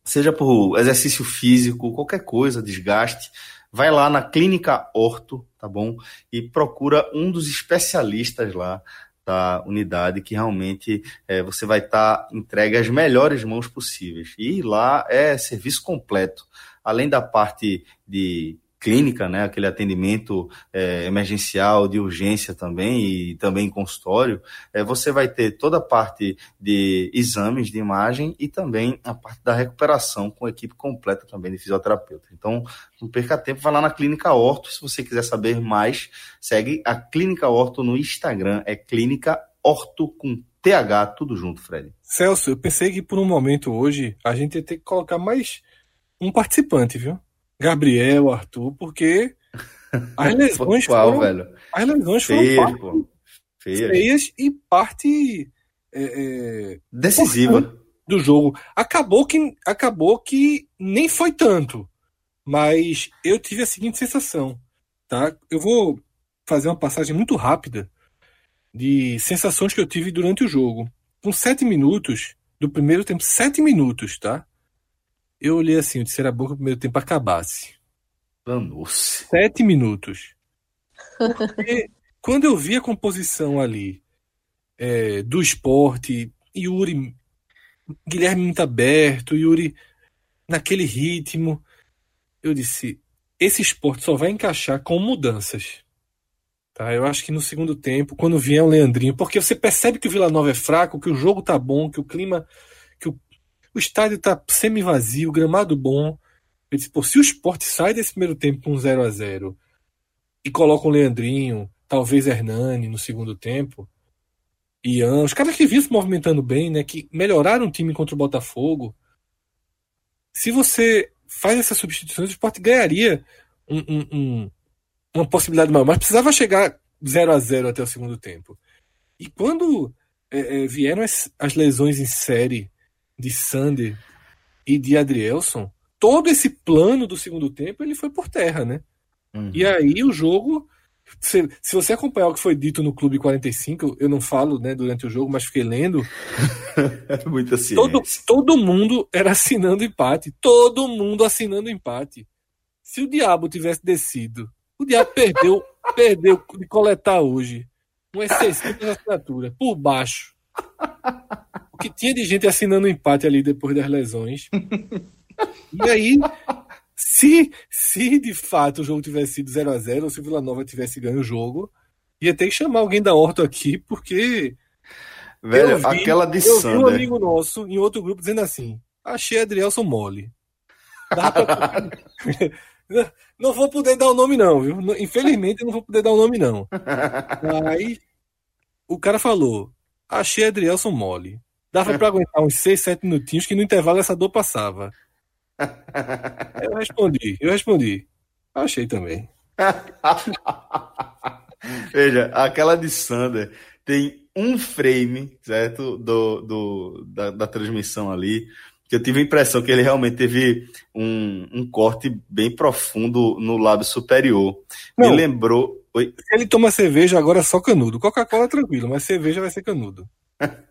Speaker 1: seja por exercício físico, qualquer coisa, desgaste, vai lá na clínica Orto, tá bom? E procura um dos especialistas lá da unidade que realmente é, você vai estar tá entregue às melhores mãos possíveis. E lá é serviço completo. Além da parte de clínica, né, aquele atendimento é, emergencial de urgência também e também consultório, é, você vai ter toda a parte de exames de imagem e também a parte da recuperação com equipe completa também de fisioterapeuta. Então, não perca tempo, vai lá na Clínica Orto, se você quiser saber mais, segue a Clínica Orto no Instagram, é Clínica Orto com TH, tudo junto, Fred.
Speaker 2: Celso, eu pensei que por um momento hoje a gente ia ter que colocar mais um participante, viu? Gabriel, Arthur, porque as lesões
Speaker 1: Qual, foram, velho?
Speaker 2: As lesões
Speaker 1: Feias,
Speaker 2: foram.
Speaker 1: Feias.
Speaker 2: feias e parte é, é,
Speaker 1: decisiva
Speaker 2: do jogo. Acabou que acabou que nem foi tanto, mas eu tive a seguinte sensação, tá? Eu vou fazer uma passagem muito rápida de sensações que eu tive durante o jogo. Com sete minutos do primeiro tempo, sete minutos, tá? Eu olhei assim, eu disse, era bom que o primeiro tempo acabasse.
Speaker 1: Danou-se.
Speaker 2: Sete minutos. Porque quando eu vi a composição ali é, do esporte, Yuri, Guilherme muito aberto, Yuri naquele ritmo, eu disse, esse esporte só vai encaixar com mudanças. Tá? Eu acho que no segundo tempo, quando vier o Leandrinho, porque você percebe que o Vila Nova é fraco, que o jogo tá bom, que o clima o estádio está semi-vazio, gramado bom. Eu disse, pô, se o esporte sai desse primeiro tempo com 0 a 0 e coloca o Leandrinho, talvez Hernani no segundo tempo, Ian, os caras que vinham se movimentando bem, né, que melhoraram o time contra o Botafogo. Se você faz essas substituições, o esporte ganharia um, um, um, uma possibilidade maior, mas precisava chegar 0 a 0 até o segundo tempo. E quando é, é, vieram as, as lesões em série de Sander e de Adrielson, todo esse plano do segundo tempo ele foi por terra, né? Uhum. E aí o jogo, se, se, você acompanhar o que foi dito no Clube 45, eu não falo né, durante o jogo, mas fiquei lendo.
Speaker 1: Muita ciência.
Speaker 2: Todo, todo mundo era assinando empate. Todo mundo assinando empate. Se o diabo tivesse descido, o diabo perdeu, perdeu de coletar hoje uma excessiva assinatura por baixo que tinha de gente assinando empate ali depois das lesões. e aí, se, se de fato o jogo tivesse sido 0 a 0 ou se o Vila Nova tivesse ganho o jogo, ia ter que chamar alguém da Horto aqui, porque.
Speaker 1: Velho, vi, aquela de
Speaker 2: Eu vi um amigo nosso em outro grupo dizendo assim: achei Adrielson mole. Pra... não vou poder dar o nome, não, viu? Infelizmente, não vou poder dar o nome, não. Aí o cara falou: achei Adrielson mole. Dava para aguentar uns 6, 7 minutinhos que no intervalo essa dor passava. Eu respondi, eu respondi. Achei também.
Speaker 1: Veja, aquela de Sander tem um frame, certo? Do, do, da, da, transmissão ali. Que eu tive a impressão que ele realmente teve um, um corte bem profundo no lábio superior. Não, Me lembrou.
Speaker 2: Oi? Se ele toma cerveja, agora é só canudo. Coca-Cola é tranquilo, mas cerveja vai ser canudo.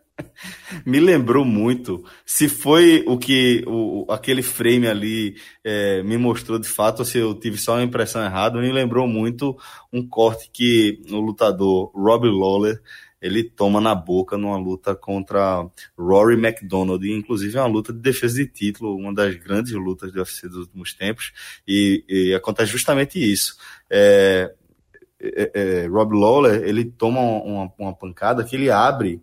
Speaker 1: Me lembrou muito. Se foi o que o, aquele frame ali é, me mostrou de fato, ou se eu tive só uma impressão errada, me lembrou muito um corte que o lutador Robbie Lawler ele toma na boca numa luta contra Rory McDonald, inclusive é uma luta de defesa de título, uma das grandes lutas do UFC dos últimos tempos, e, e acontece justamente isso. É, é, é, Rob Lawler, ele toma uma, uma pancada que ele abre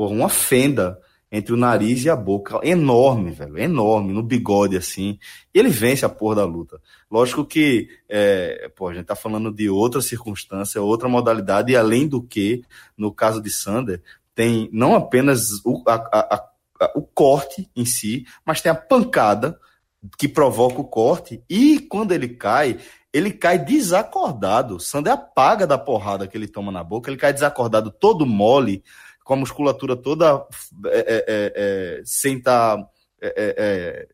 Speaker 1: por uma fenda entre o nariz e a boca, enorme, velho, enorme, no bigode, assim, e ele vence a porra da luta. Lógico que, é, pô, a gente tá falando de outra circunstância, outra modalidade, e além do que, no caso de Sander, tem não apenas o, a, a, a, o corte em si, mas tem a pancada que provoca o corte, e quando ele cai, ele cai desacordado. Sander apaga da porrada que ele toma na boca, ele cai desacordado, todo mole, com a musculatura toda é, é, é, é sem estar tá, é, é,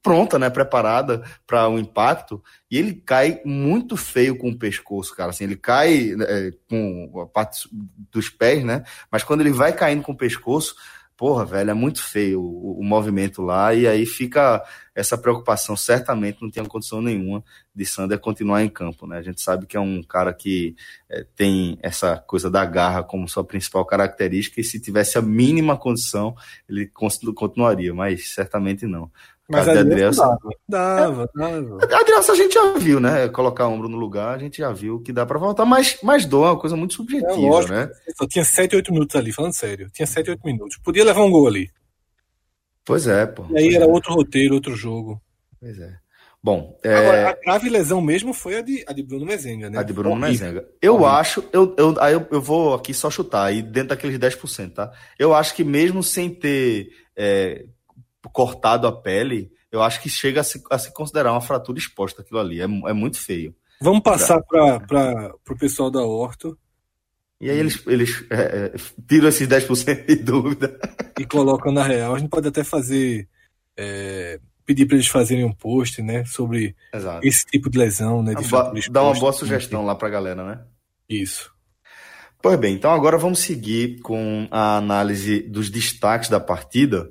Speaker 1: pronta, né, preparada para o um impacto, e ele cai muito feio com o pescoço, cara. Assim, ele cai com a parte dos pés, né? Mas quando ele vai caindo com o pescoço, porra, velho, é muito feio o, o, movimento lá, e aí fica essa preocupação. Certamente não tinha condição nenhuma de Sander continuar em campo, né? A gente sabe que é um cara que é, tem essa coisa da garra como sua principal característica, e se tivesse a mínima condição, ele continuaria, mas certamente não.
Speaker 2: Mas a Adriança dava, dava.
Speaker 1: A Adriança a gente já viu, né? Colocar ombro no lugar, a gente já viu que dá para voltar, mas, mas dor é uma coisa muito subjetiva, é, lógico, né?
Speaker 2: Só tinha 7, 8 minutos ali, falando sério. Tinha 7, 8 minutos. Podia levar um gol ali.
Speaker 1: Pois é, pô.
Speaker 2: E aí era é. outro roteiro, outro jogo.
Speaker 1: Pois é. Bom,
Speaker 2: é... Agora, a grave lesão mesmo foi a de, a de Bruno Mezenga, né?
Speaker 1: A de Bruno Mezenga. Eu Horrível. acho, eu, eu, aí eu, eu vou aqui só chutar, aí dentro daqueles 10%, tá? Eu acho que mesmo sem ter é, cortado a pele, eu acho que chega a se, a se considerar uma fratura exposta aquilo ali. É, é muito feio.
Speaker 2: Vamos passar para o pessoal da Horto.
Speaker 1: E aí eles, eles é, é tiram esses 10% de dúvida.
Speaker 2: E colocam na real. A gente pode até fazer. É, pedir para eles fazerem um post, né? Sobre Exato. esse tipo de lesão, né? De
Speaker 1: Dá uma boa sugestão lá para a galera, né?
Speaker 2: Isso.
Speaker 1: Pois bem, então agora vamos seguir com a análise dos destaques da partida.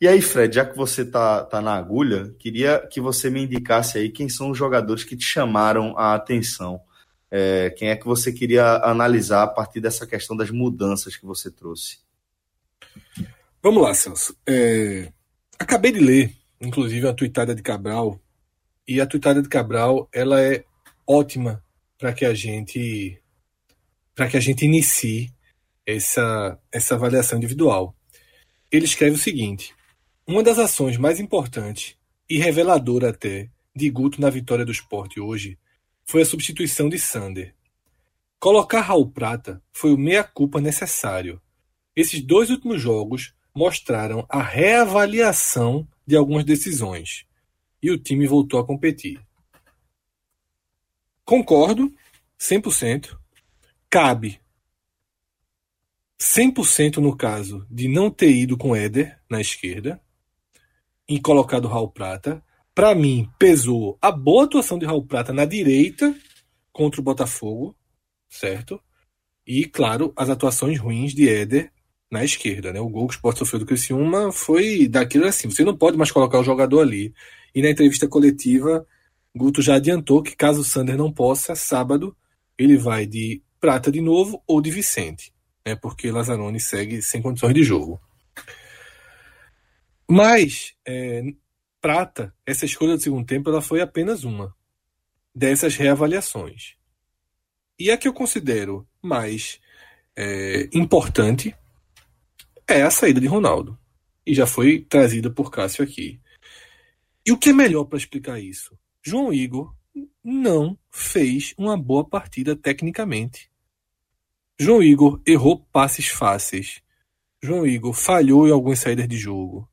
Speaker 1: E aí, Fred, já que você tá, tá na agulha, queria que você me indicasse aí quem são os jogadores que te chamaram a atenção. É, quem é que você queria analisar a partir dessa questão das mudanças que você trouxe?
Speaker 2: Vamos lá, Celso. É, acabei de ler, inclusive, a tuitada de Cabral, e a tuitada de Cabral ela é ótima para que a gente para que a gente inicie essa, essa avaliação individual. Ele escreve o seguinte: uma das ações mais importantes e reveladora até de Guto na vitória do esporte hoje foi a substituição de Sander. Colocar Raul Prata foi o meia-culpa necessário. Esses dois últimos jogos mostraram a reavaliação de algumas decisões e o time voltou a competir. Concordo, 100%. Cabe 100% no caso de não ter ido com Éder na esquerda e colocado Raul Prata. Para mim, pesou a boa atuação de Raul Prata na direita contra o Botafogo, certo? E, claro, as atuações ruins de Éder na esquerda, né? O gol que o Sport sofreu do Criciúma foi daquilo assim, você não pode mais colocar o jogador ali. E na entrevista coletiva, Guto já adiantou que caso o Sander não possa, sábado ele vai de Prata de novo ou de Vicente, né? Porque Lazzaroni segue sem condições de jogo. Mas, é, Prata, essa escolha do segundo tempo, ela foi apenas uma dessas reavaliações. E a que eu considero mais é, importante é a saída de Ronaldo. E já foi trazida por Cássio aqui. E o que é melhor para explicar isso? João Igor não fez uma boa partida tecnicamente. João Igor errou passes fáceis. João Igor falhou em algumas saídas de jogo.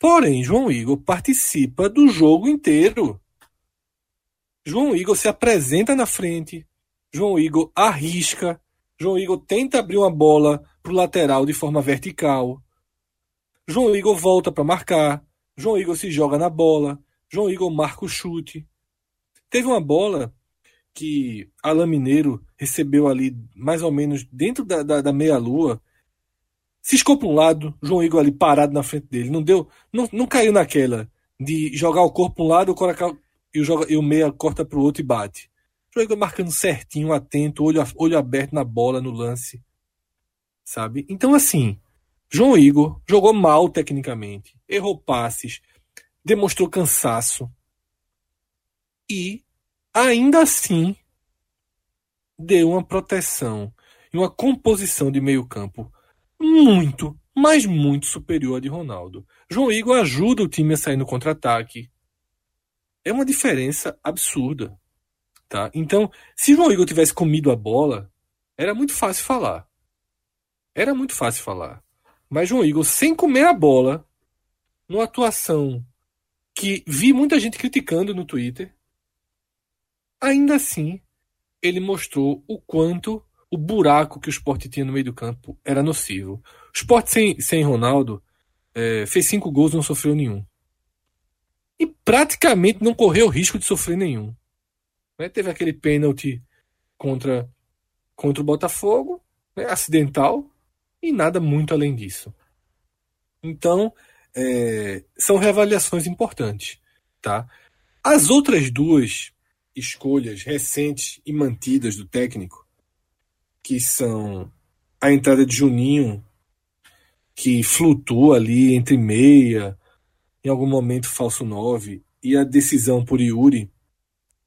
Speaker 2: Porém, João Igor participa do jogo inteiro. João Igor se apresenta na frente. João Igor arrisca. João Igor tenta abrir uma bola para o lateral de forma vertical. João Igor volta para marcar. João Igor se joga na bola. João Igor marca o chute. Teve uma bola que Alain Mineiro recebeu ali mais ou menos dentro da, da, da meia-lua Ciscou para um lado, João Igor ali parado na frente dele. Não deu, não, não caiu naquela de jogar o corpo para um lado colocar, e, o, joga, e o meia corta para o outro e bate. João Igor marcando certinho, atento, olho, olho aberto na bola, no lance. sabe? Então, assim, João Igor jogou mal tecnicamente, errou passes, demonstrou cansaço e, ainda assim, deu uma proteção e uma composição de meio-campo muito, mas muito superior à de Ronaldo. João Igor ajuda o time a sair no contra-ataque. É uma diferença absurda. Tá? Então, se João Igor tivesse comido a bola, era muito fácil falar. Era muito fácil falar. Mas João Igor, sem comer a bola, numa atuação que vi muita gente criticando no Twitter, ainda assim ele mostrou o quanto o buraco que o esporte tinha no meio do campo era nocivo. O esporte sem, sem Ronaldo é, fez cinco gols não sofreu nenhum. E praticamente não correu risco de sofrer nenhum. Né? Teve aquele pênalti contra, contra o Botafogo, né? acidental, e nada muito além disso. Então, é, são reavaliações importantes. Tá? As outras duas escolhas recentes e mantidas do técnico, que são a entrada de Juninho, que flutua ali entre meia, em algum momento falso 9, e a decisão por Yuri,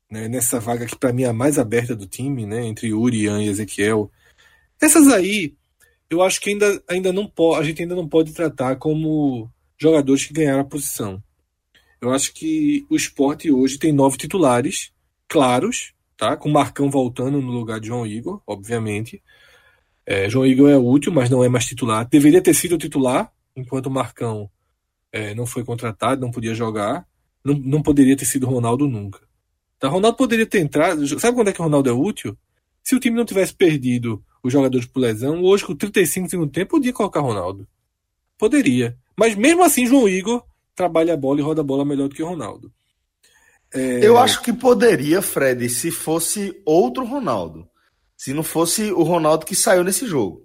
Speaker 2: né, nessa vaga que para mim é a mais aberta do time, né, entre Yuri, Ian e Ezequiel. Essas aí, eu acho que ainda, ainda não pode, a gente ainda não pode tratar como jogadores que ganharam a posição. Eu acho que o esporte hoje tem nove titulares claros, tá? Com Marcão voltando no lugar de João Igor, obviamente. É, João Igor é útil, mas não é mais titular. Deveria ter sido titular, enquanto o Marcão é, não foi contratado, não podia jogar. Não, não poderia ter sido Ronaldo nunca. Tá? Ronaldo poderia ter entrado. Sabe quando é que o Ronaldo é útil? Se o time não tivesse perdido os jogadores por lesão, hoje com 35 segundo tempo, podia colocar Ronaldo. Poderia. Mas mesmo assim, João Igor trabalha a bola e roda a bola melhor do que o Ronaldo.
Speaker 1: É... Eu acho que poderia, Fred, se fosse outro Ronaldo. Se não fosse o Ronaldo que saiu nesse jogo.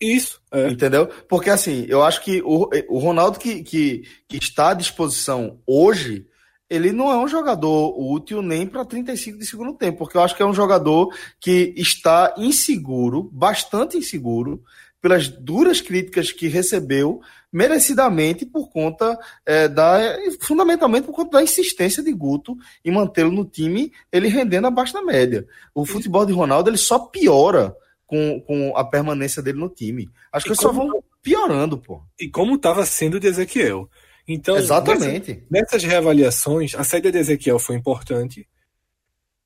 Speaker 2: Isso.
Speaker 1: É. Entendeu? Porque assim, eu acho que o, o Ronaldo que, que, que está à disposição hoje, ele não é um jogador útil nem para 35 de segundo tempo, porque eu acho que é um jogador que está inseguro, bastante inseguro, pelas duras críticas que recebeu, merecidamente por conta é, da. fundamentalmente por conta da insistência de Guto em mantê-lo no time, ele rendendo abaixo da média. O futebol de Ronaldo ele só piora com, com a permanência dele no time. As coisas só vão piorando, pô.
Speaker 2: E como estava sendo de Ezequiel. Então,
Speaker 1: Exatamente.
Speaker 2: Nessas, nessas reavaliações, a saída de Ezequiel foi importante.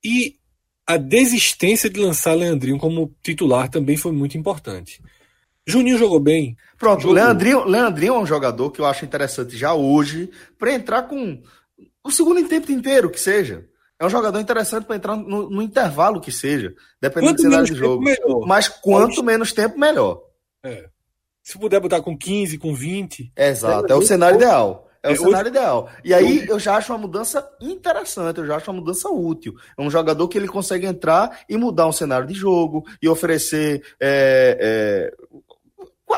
Speaker 2: E a desistência de lançar Leandrinho como titular também foi muito importante. Juninho jogou bem.
Speaker 1: Pronto,
Speaker 2: jogou.
Speaker 1: Leandrinho, Leandrinho é um jogador que eu acho interessante já hoje para entrar com o segundo tempo inteiro, que seja. É um jogador interessante para entrar no, no, intervalo que seja, dependendo quanto do cenário do jogo. Melhor. Mas quanto menos tempo, melhor.
Speaker 2: É. Se puder botar com 15, com 20.
Speaker 1: Exato, é, é o cenário ideal. É o é, cenário hoje... ideal. E aí eu já acho uma mudança interessante, eu já acho uma mudança útil. É um jogador que ele consegue entrar e mudar um cenário de jogo e oferecer é, é,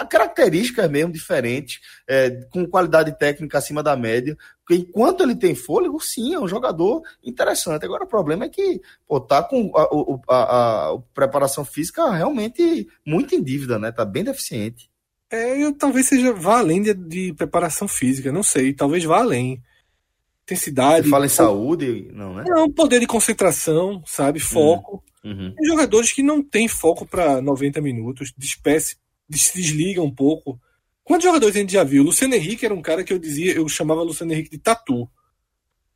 Speaker 1: características mesmo diferentes, é, com qualidade técnica acima da média. Enquanto ele tem fôlego, sim, é um jogador interessante. Agora o problema é que pô, tá com a, a, a, a preparação física realmente muito em dívida, né? Tá bem deficiente.
Speaker 2: É, eu, talvez seja vá além de, de, preparação física, não sei, talvez vá além. Intensidade.
Speaker 1: Você fala em saúde, não, né?
Speaker 2: Não, poder de concentração, sabe? Foco. Uhum. Tem jogadores que não têm foco para 90 minutos, despece se desliga um pouco. Quantos jogadores a gente já viu? Luciano Henrique era um cara que eu dizia, eu chamava Luciano Henrique de tatu.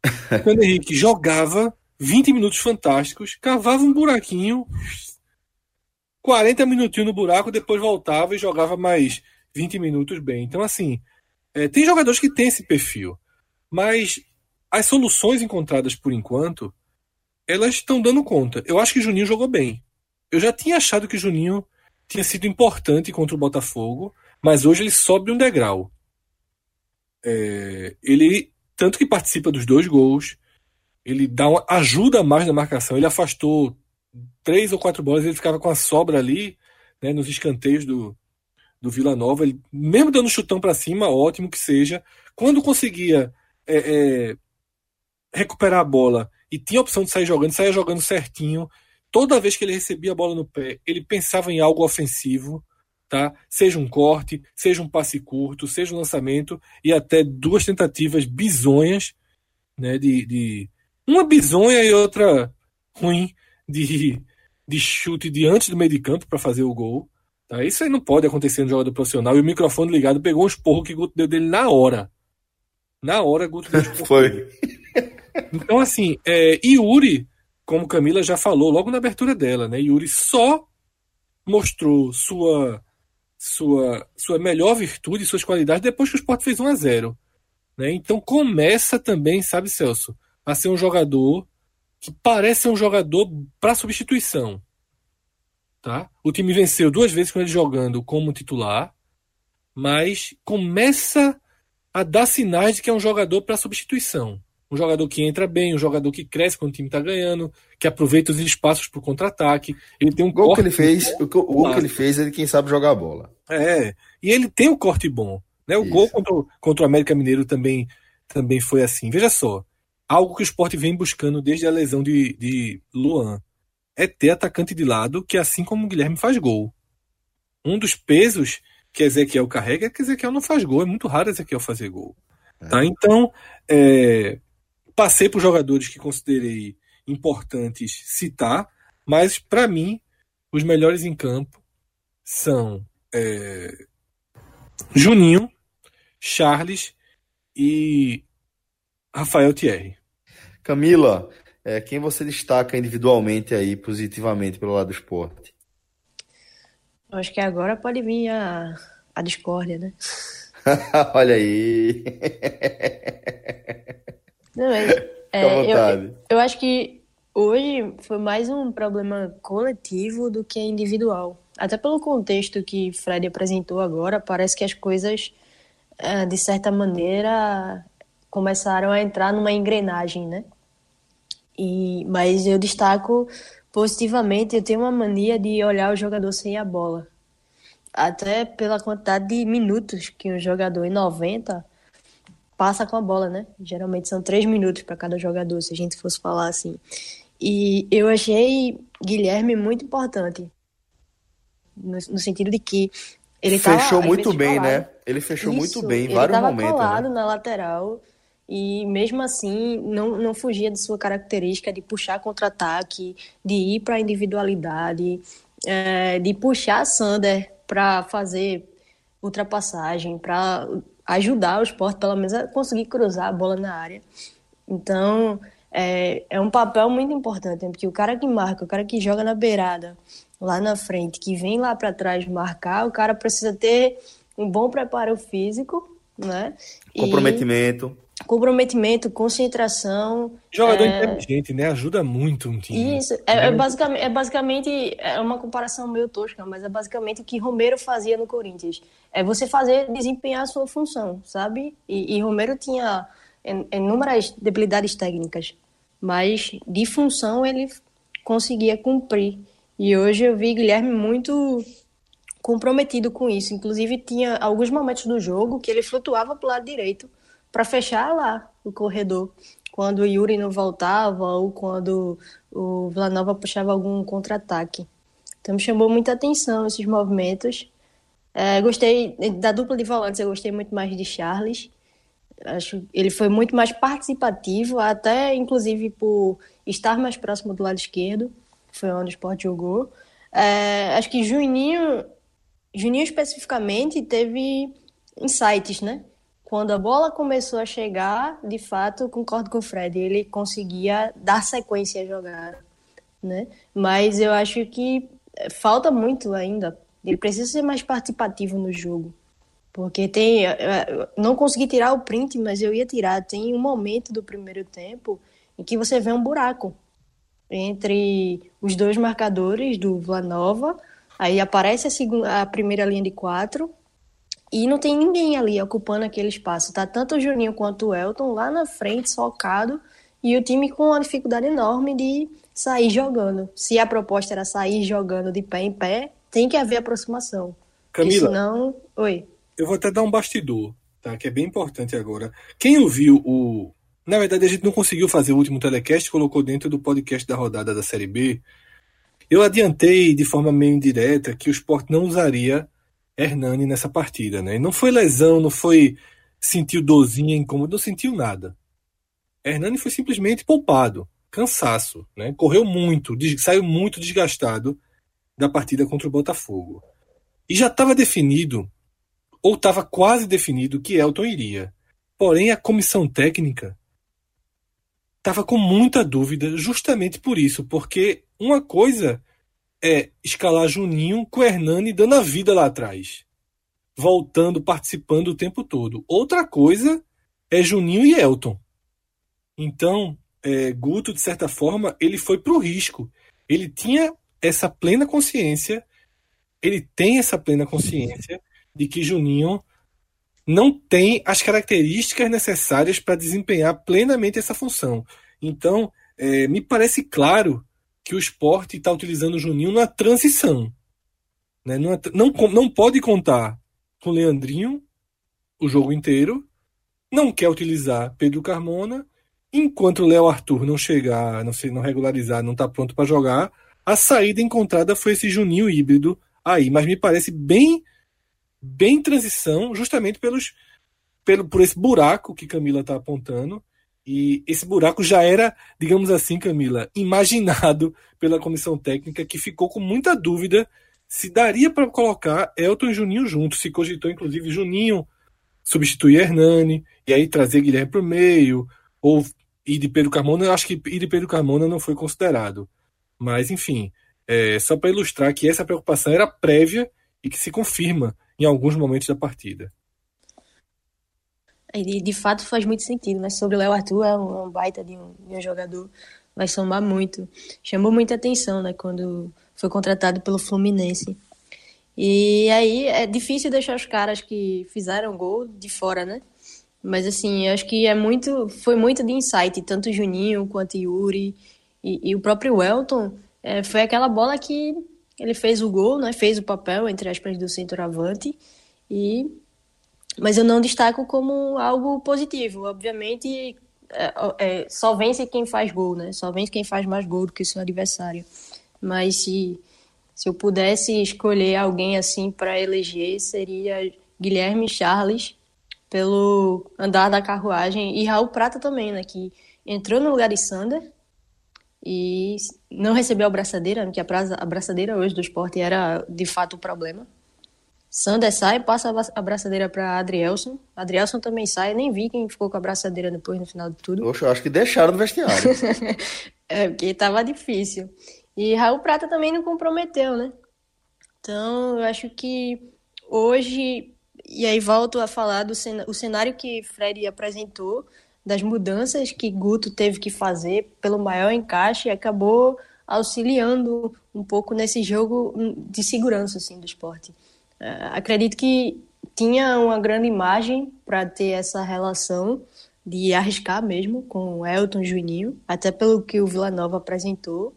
Speaker 2: Luciano Henrique jogava 20 minutos fantásticos, cavava um buraquinho, 40 minutinhos no buraco, depois voltava e jogava mais 20 minutos bem. Então, assim, é, tem jogadores que têm esse perfil, mas as soluções encontradas por enquanto, elas estão dando conta. Eu acho que Juninho jogou bem. Eu já tinha achado que Juninho tinha sido importante contra o Botafogo, mas hoje ele sobe um degrau. É, ele tanto que participa dos dois gols, ele dá uma, ajuda mais na marcação, ele afastou três ou quatro bolas, ele ficava com a sobra ali, né, nos escanteios do, do Vila Nova, ele, mesmo dando chutão para cima, ótimo que seja, quando conseguia é, é, recuperar a bola e tinha a opção de sair jogando, saía jogando certinho, toda vez que ele recebia a bola no pé, ele pensava em algo ofensivo, tá? Seja um corte, seja um passe curto, seja um lançamento e até duas tentativas bizonhas, né? De, de uma bizonha e outra ruim de, de chute de antes do meio de campo para fazer o gol. Tá? Isso aí não pode acontecer no jogador profissional. E o microfone ligado pegou um esporro que o Guto deu dele na hora. Na hora, Guto deu.
Speaker 1: Foi.
Speaker 2: Então, assim, é, Yuri, como Camila já falou logo na abertura dela, né? Yuri só mostrou sua sua sua melhor virtude, suas qualidades depois que o Sport fez 1 a 0 né? Então começa também, sabe, Celso, a ser um jogador que parece um jogador para substituição. Tá? O time venceu duas vezes com ele jogando como titular, mas começa a dar sinais de que é um jogador para substituição. Um jogador que entra bem, um jogador que cresce quando o time está ganhando, que aproveita os espaços para o contra-ataque. Ele tem um
Speaker 1: O gol que
Speaker 2: corte
Speaker 1: ele fez, o gol- o gol que ele fez, ele quem sabe jogar a bola.
Speaker 2: É, e ele tem um corte bom. Né? O
Speaker 1: Isso.
Speaker 2: gol contra, o- contra o América Mineiro também, também foi assim. Veja só, algo que o Sport vem buscando desde a lesão de, de Luan é ter atacante de lado que, assim como o Guilherme, faz gol. Um dos pesos que Ezequiel carrega é que Ezequiel não faz gol. É muito raro Ezequiel fazer gol. Tá? Então, é, passei por jogadores que considerei importantes citar, mas para mim, os melhores em campo são é, Juninho, Charles e Rafael Thierry.
Speaker 1: Camila, é, quem você destaca individualmente aí, positivamente, pelo lado do esporte?
Speaker 4: Eu acho que agora pode vir a, a discórdia, né?
Speaker 1: Olha aí.
Speaker 4: Não, é, é, eu, eu acho que hoje foi mais um problema coletivo do que individual. Até pelo contexto que Fred apresentou agora, parece que as coisas, eh, de certa maneira, começaram a entrar numa engrenagem, né? E, mas eu destaco positivamente, eu tenho uma mania de olhar o jogador sem a bola. Até pela quantidade de minutos que um jogador em 90 passa com a bola, né? Geralmente são três minutos para cada jogador, se a gente fosse falar assim. E eu achei Guilherme muito importante, no, no sentido de que ele tava,
Speaker 1: Fechou
Speaker 4: às
Speaker 1: muito bem,
Speaker 4: colado.
Speaker 1: né? Ele fechou muito
Speaker 4: Isso,
Speaker 1: bem em
Speaker 4: ele
Speaker 1: vários
Speaker 4: tava
Speaker 1: momentos,
Speaker 4: colado
Speaker 1: né?
Speaker 4: na lateral e mesmo assim não, não fugia de sua característica de puxar contra-ataque, de ir para a individualidade, é, de puxar Sander para fazer ultrapassagem, para ajudar o esporte pelo menos a conseguir cruzar a bola na área. Então é, é um papel muito importante, né? porque o cara que marca, o cara que joga na beirada, lá na frente, que vem lá para trás marcar, o cara precisa ter um bom preparo físico, né? E
Speaker 1: Comprometimento.
Speaker 4: concentração.
Speaker 2: Jogador
Speaker 4: É.
Speaker 2: inteligente, né? Ajuda muito um time.
Speaker 4: Isso, é, é basicamente, é basicamente é uma comparação meio tosca, mas é basicamente o que Romero fazia no Corinthians. É você fazer, desempenhar a sua função, sabe? E, e Romero tinha in- inúmeras debilidades técnicas, mas de função ele conseguia cumprir. E hoje eu vi Guilherme muito comprometido com isso. Inclusive, tinha alguns momentos do jogo que ele flutuava para o lado direito para fechar lá o corredor. Quando o Yuri não voltava ou quando o Villanova puxava algum contra-ataque. Então, me chamou muita atenção esses movimentos. É, gostei da dupla de volantes, eu gostei muito mais de Charles. Acho ele foi muito mais participativo, até inclusive por estar mais próximo do lado esquerdo, que foi onde o Sport jogou. É, acho que Juninho, Juninho especificamente teve insights, né? Quando a bola começou a chegar, de fato, concordo com o Fred, ele conseguia dar sequência à jogada, né? Mas eu acho que eh, falta muito ainda. Ele precisa ser mais participativo no jogo. Porque tem. eh, eh, Não consegui tirar o print, mas eu ia tirar. Tem um momento do primeiro tempo em que você vê um buraco entre os dois marcadores do Vlanova. Aí aparece a, segunda, a primeira linha de quatro. E não tem ninguém ali ocupando aquele espaço. Tá tanto o Juninho quanto o Elton lá na frente, socado. E o time com uma dificuldade enorme de sair jogando. Se a proposta era sair jogando de pé em pé, tem que haver aproximação.
Speaker 2: Camila,
Speaker 4: senão. Oi.
Speaker 2: eu vou até dar um bastidor, tá? Que é bem importante agora. Quem ouviu o. Na verdade, a gente não conseguiu fazer o último telecast, colocou dentro do podcast da rodada da Série B. Eu adiantei de forma meio indireta que o Sport não usaria Hernani nessa partida, né? Não foi lesão, não foi sentiu dorzinha, incômodo, não sentiu nada. Hernani foi simplesmente poupado, cansaço, né? Correu muito, saiu muito desgastado da partida contra o Botafogo. E já estava definido, ou estava quase definido, que Elton iria. Porém, a comissão técnica estava com muita dúvida, justamente por isso, porque uma coisa é escalar Juninho com Hernani dando a vida lá atrás, voltando, participando o tempo todo. Outra coisa é Juninho e Elton. Então, é, Guto, de certa forma, ele foi para o risco. Ele tinha essa plena consciência, ele tem essa plena consciência de que Juninho não tem as características necessárias para desempenhar plenamente essa função. Então, é, me parece claro que o esporte está utilizando o Juninho na transição. Né? Não, não, não pode contar com o Leandrinho o jogo inteiro, não quer utilizar Pedro Carmona, enquanto o Léo Arthur não chegar, não, se, não regularizar, não está pronto para jogar, a saída encontrada foi esse Juninho híbrido aí, mas me parece bem bem transição, justamente pelos pelo por esse buraco que Camila está apontando e esse buraco já era, digamos assim, Camila, imaginado pela comissão técnica, que ficou com muita dúvida se daria para colocar Elton e Juninho juntos. Se cogitou, inclusive, Juninho substituir Hernani, e aí trazer Guilherme para o meio, ou ir de Pedro Carmona. Eu acho que ir de Pedro Carmona não foi considerado. Mas, enfim, é, só para ilustrar que essa preocupação era prévia e que se confirma em alguns momentos da partida.
Speaker 4: E de fato faz muito sentido, né? Sobre o Léo Arthur, é um, é um baita de um, de um, jogador, vai somar muito. Chamou muita atenção, né? Quando foi contratado pelo Fluminense. E aí é difícil deixar os caras que fizeram gol de fora, né? Mas assim, acho que é muito, foi muito de insight, tanto Juninho quanto Yuri e, e o próprio Welton. É, foi aquela bola que ele fez o gol, né? Fez o papel, entre aspas, do centroavante. E mas eu não destaco como algo positivo. Obviamente, é, é, só vence quem faz gol, né? Só vence quem faz mais gol do que o seu adversário. Mas se, se eu pudesse escolher alguém assim para eleger, seria Guilherme Charles, pelo andar da carruagem, e Raul Prata também, né? Que entrou no lugar de Sander e não recebeu a braçadeira, porque a braçadeira hoje do esporte era de fato o problema. Sander sai, passa a abraçadeira para Adrielson. Adrielson também sai, nem vi quem ficou com a abraçadeira depois no final de tudo.
Speaker 1: Poxa, eu acho que deixaram no vestiário.
Speaker 4: é, porque tava difícil. E Raul Prata também não comprometeu, né? Então, eu acho que hoje, e aí volto a falar do o cenário que Fred apresentou, das mudanças que Guto teve que fazer pelo maior encaixe, acabou auxiliando um pouco nesse jogo de segurança assim, do esporte. É, acredito que tinha uma grande imagem para ter essa relação de arriscar mesmo com o Elton Juninho, até pelo que o Vila Nova apresentou,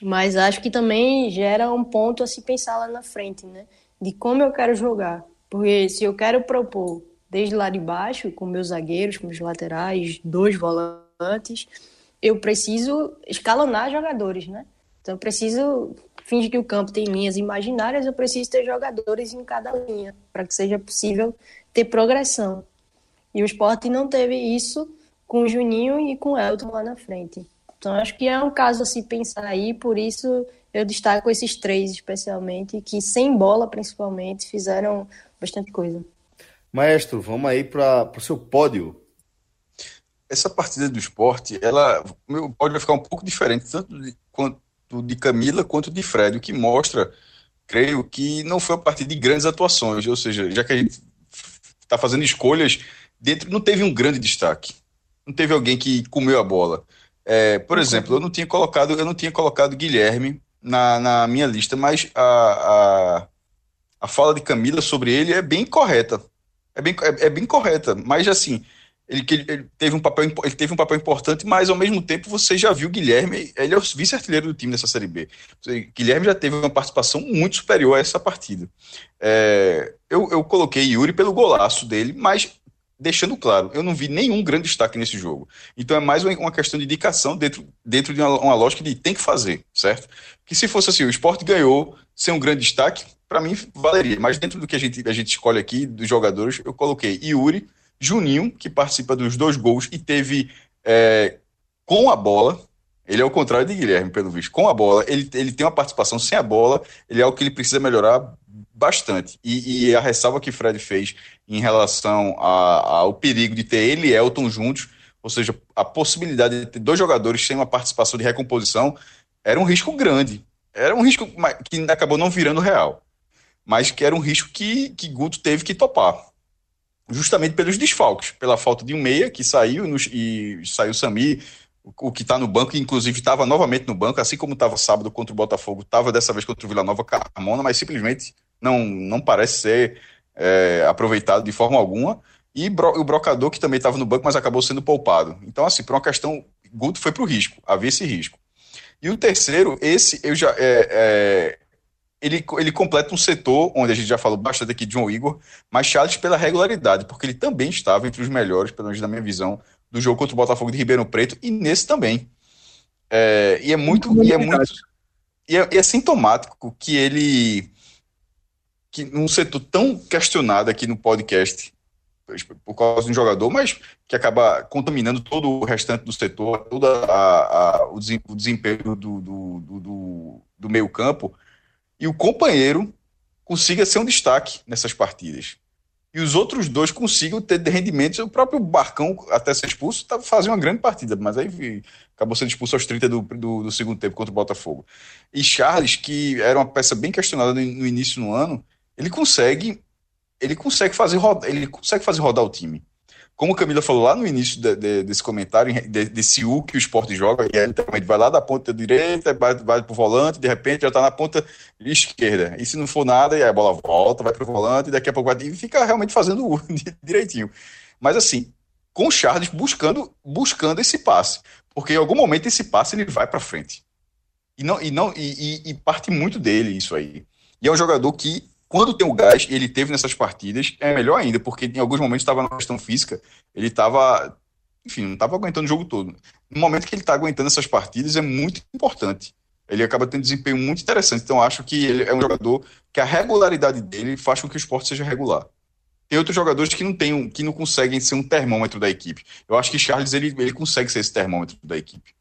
Speaker 4: mas acho que também gera um ponto a se pensar lá na frente, né? De como eu quero jogar. Porque se eu quero propor desde lá de baixo, com meus zagueiros, com os laterais, dois volantes, eu preciso escalonar jogadores, né? Então eu preciso finge que o campo tem linhas imaginárias, eu preciso ter jogadores em cada linha, para que seja possível ter progressão. E o esporte não teve isso com o Juninho e com o Elton lá na frente. Então acho que é um caso a se pensar aí, por isso eu destaco esses três especialmente, que sem bola principalmente fizeram bastante coisa.
Speaker 1: Maestro, vamos aí para o seu pódio.
Speaker 3: Essa partida do esporte, ela, o meu pódio vai ficar um pouco diferente, tanto de, quanto de Camila quanto de Fred, o que mostra, creio, que não foi a partir de grandes atuações, ou seja, já que a gente está fazendo escolhas, dentro não teve um grande destaque, não teve alguém que comeu a bola. É, por exemplo, eu não tinha colocado, eu não tinha colocado Guilherme na, na minha lista, mas a, a, a fala de Camila sobre ele é bem correta. É bem, é, é bem correta, mas assim, ele, ele, teve um papel, ele teve um papel importante, mas ao mesmo tempo você já viu Guilherme, ele é o vice-artilheiro do time nessa Série B. Guilherme já teve uma participação muito superior a essa partida. É, eu, eu coloquei Yuri pelo golaço dele, mas deixando claro, eu não vi nenhum grande destaque nesse jogo. Então é mais uma questão de indicação dentro, dentro de uma, uma lógica de tem que fazer, certo? Que se fosse assim, o esporte ganhou sem um grande destaque, para mim valeria. Mas dentro do que a gente, a gente escolhe aqui, dos jogadores, eu coloquei Yuri, Juninho, que participa dos dois gols e teve é, com a bola. Ele é o contrário de Guilherme, pelo visto. Com a bola, ele, ele tem uma participação sem a bola, ele é o que ele precisa melhorar bastante. E, e a ressalva que Fred fez em relação a, ao perigo de ter ele e Elton juntos, ou seja, a possibilidade de ter dois jogadores sem uma participação de recomposição, era um risco grande. Era um risco que acabou não virando real. Mas que era um risco que, que Guto teve que topar. Justamente pelos desfalques, pela falta de um meia que saiu e saiu Sami, o que está no banco, inclusive estava novamente no banco, assim como estava sábado contra o Botafogo, estava dessa vez contra o Vila Nova Carmona, mas simplesmente não, não parece ser é, aproveitado de forma alguma. E o brocador, que também estava no banco, mas acabou sendo poupado. Então, assim, por uma questão, Guto foi para o risco, havia esse risco. E o terceiro, esse eu já. É, é, ele, ele completa um setor onde a gente já falou bastante aqui de João Igor, mas Charles pela regularidade, porque ele também estava entre os melhores, pelo menos na minha visão, do jogo contra o Botafogo de Ribeirão Preto e nesse também. É, e é muito. E é, muito e é, e é sintomático que ele. que num setor tão questionado aqui no podcast, por causa de um jogador, mas que acaba contaminando todo o restante do setor, todo a, a, o desempenho do, do, do, do meio campo, e o companheiro consiga ser um destaque nessas partidas. E os outros dois consigam ter rendimentos. O próprio Barcão, até ser expulso, tá, fazendo uma grande partida, mas aí acabou sendo expulso aos 30 do, do, do, segundo tempo contra o Botafogo. E Charles, que era uma peça bem questionada no, no início do ano, ele consegue ele consegue fazer rodar, ele consegue fazer rodar o time. Como Camila falou lá no início de, de, desse comentário, de, desse U que o esporte joga, e aí literalmente vai lá da ponta direita, vai, vai pro volante, de repente já tá na ponta esquerda. E se não for nada, aí a bola volta, vai pro volante, e daqui a pouco vai, e fica realmente fazendo o U direitinho. Mas assim, com o Charles buscando, buscando esse passe. Porque em algum momento esse passe ele vai para frente. E, não, e, não, e, e, e parte muito dele isso aí. E é um jogador que quando tem o gás, ele teve nessas partidas, é melhor ainda, porque em alguns momentos estava na questão física, ele estava, enfim, não estava aguentando o jogo todo. No momento que ele está aguentando essas partidas, é muito importante. Ele acaba tendo desempenho muito interessante. Então, acho que ele é um jogador que a regularidade dele faz com que o esporte seja regular. Tem outros jogadores que não tem, que não conseguem ser um termômetro da equipe. Eu acho que Charles ele, ele consegue ser esse termômetro da equipe.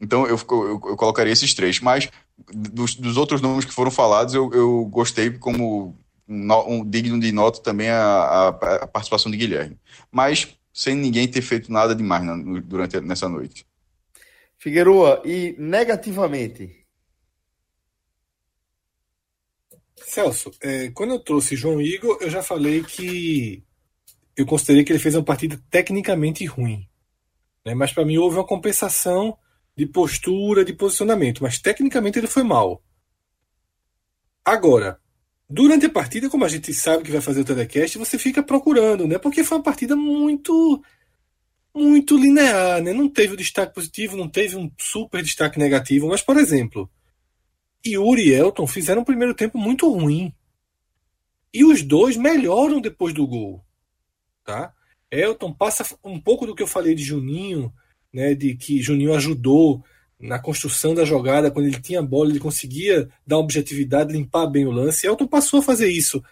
Speaker 3: Então eu, eu, eu colocaria esses três. Mas dos, dos, outros nomes que foram falados, eu, eu gostei como no, um, digno de nota também a, a, a, participação de Guilherme. Mas sem ninguém ter feito nada demais na, durante nessa noite.
Speaker 1: Figueroa, e negativamente?
Speaker 2: Celso, é, quando eu trouxe João Igor, eu já falei que eu considerei que ele fez uma partida tecnicamente ruim. Né? Mas para mim houve uma compensação de postura, de posicionamento, mas tecnicamente ele foi mal. Agora, durante a partida, como a gente sabe que vai fazer o telecast, você fica procurando, né? Porque foi uma partida muito muito linear, né? Não teve o destaque positivo, não teve um super destaque negativo, mas por exemplo, Yuri e Elton fizeram um primeiro tempo muito ruim. E os dois melhoram depois do gol, tá? Elton passa um pouco do que eu falei de Juninho, né, de que Juninho ajudou na construção da jogada, quando ele tinha a bola, ele conseguia dar objetividade, limpar bem o lance. Elton passou a fazer isso,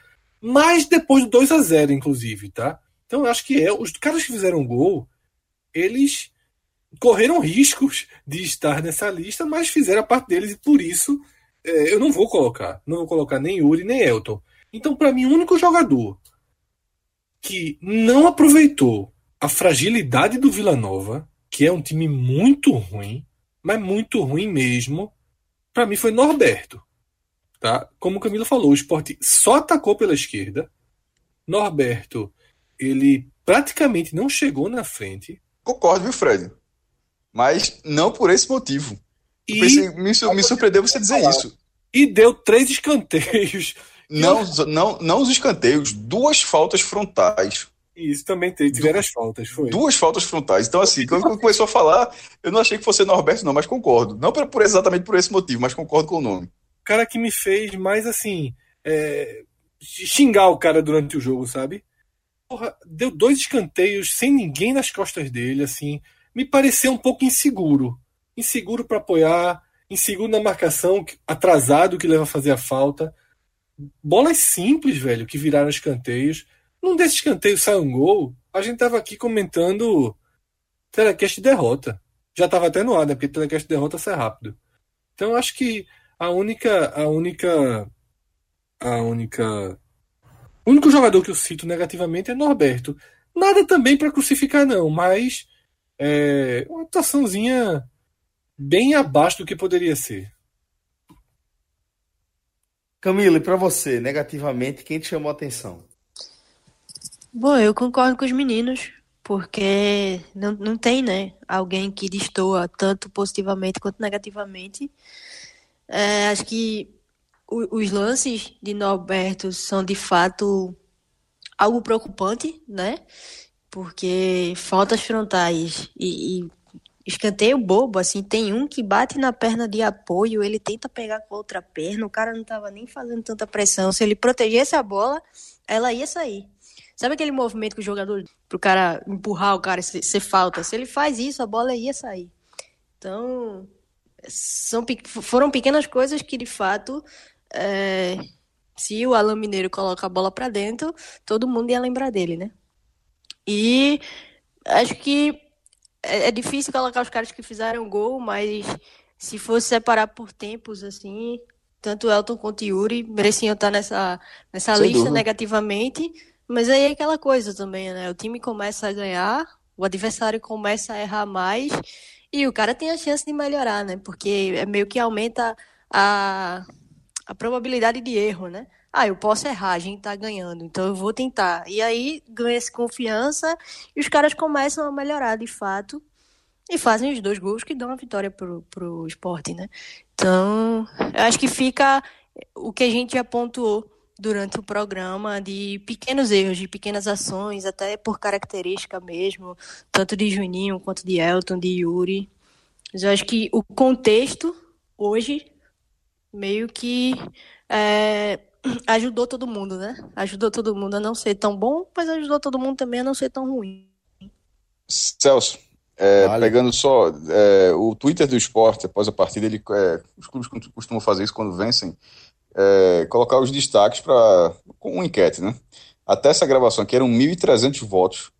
Speaker 2: mas depois do 2 a 0 inclusive, tá? Então eu acho que é, os caras que fizeram gol, eles correram riscos de estar nessa lista, mas fizeram a parte deles e por isso é, eu não vou colocar, não vou colocar nem Yuri nem Elton. Então, para mim, o único jogador que não aproveitou a fragilidade do Vila Nova que é um time muito ruim, mas muito ruim mesmo, para mim foi Norberto. Tá? Como o Camilo falou, o esporte só atacou pela esquerda. Norberto, ele praticamente não chegou na frente.
Speaker 3: Concordo, viu, Fred? Mas não por esse motivo. E... Pensei, me, me surpreendeu você dizer isso.
Speaker 2: E deu três escanteios.
Speaker 3: Não, não, não os escanteios, duas faltas frontais.
Speaker 2: Isso também teve, tiveram as faltas, foi.
Speaker 3: Duas faltas frontais. Então, assim, quando começou a falar, eu não achei que fosse Norberto, não, mas concordo. Não por, por, exatamente por esse motivo, mas concordo com o nome.
Speaker 2: O cara que me fez mais assim. É, xingar o cara durante o jogo, sabe? Porra, deu dois escanteios sem ninguém nas costas dele, assim. Me pareceu um pouco inseguro. Inseguro para apoiar, inseguro na marcação, atrasado que leva a fazer a falta. bolas simples, velho, que viraram escanteios. Num desses escanteios sai um gol, a gente tava aqui comentando telecast derrota. Já tava até no ar, né? Porque telecast derrota sai rápido. Então acho que a única a única a única o único jogador que eu cito negativamente é Norberto. Nada também para crucificar não, mas é uma atuaçãozinha bem abaixo do que poderia ser.
Speaker 1: Camila, e para você, negativamente, quem te chamou a atenção?
Speaker 4: Bom, eu concordo com os meninos, porque não, não tem, né, alguém que destoa tanto positivamente quanto negativamente. É, acho que o, os lances de Norberto são de fato algo preocupante, né? Porque faltas frontais e, e escanteio bobo, assim, tem um que bate na perna de apoio, ele tenta pegar com a outra perna, o cara não tava nem fazendo tanta pressão. Se ele protegesse a bola, ela ia sair. Sabe aquele movimento que o jogador, pro cara empurrar o cara, se, se falta? Se ele faz isso, a bola ia sair. Então, são, foram pequenas coisas que, de fato, é, se o Alan Mineiro coloca a bola para dentro, todo mundo ia lembrar dele, né? E acho que é, é difícil colocar os caras que fizeram gol, mas se fosse separar por tempos, assim, tanto Elton quanto Yuri mereciam estar nessa, nessa lista dúvida. negativamente. Mas aí é aquela coisa também, né? O time começa a ganhar, o adversário começa a errar mais e o cara tem a chance de melhorar, né? Porque é meio que aumenta a, a probabilidade de erro, né? ah, eu posso errar, a gente tá ganhando, então eu vou tentar. E aí ganha-se confiança e os caras começam a melhorar de fato e fazem os dois gols que dão a vitória pro, pro esporte, né? Então, eu acho que fica o que a gente já pontuou durante o programa de pequenos erros, de pequenas ações, até por característica mesmo, tanto de Juninho quanto de Elton, de Yuri. Mas eu acho que o contexto hoje meio que é, ajudou todo mundo, né? Ajudou todo mundo a não ser tão bom, mas ajudou todo mundo também a não ser tão ruim.
Speaker 3: Celso, é, vale. pegando só é, o Twitter do esporte, após a partida, ele, é, os clubes costumam fazer isso quando vencem, é, colocar os destaques para com uma enquete, né? Até essa gravação aqui eram 1.300 votos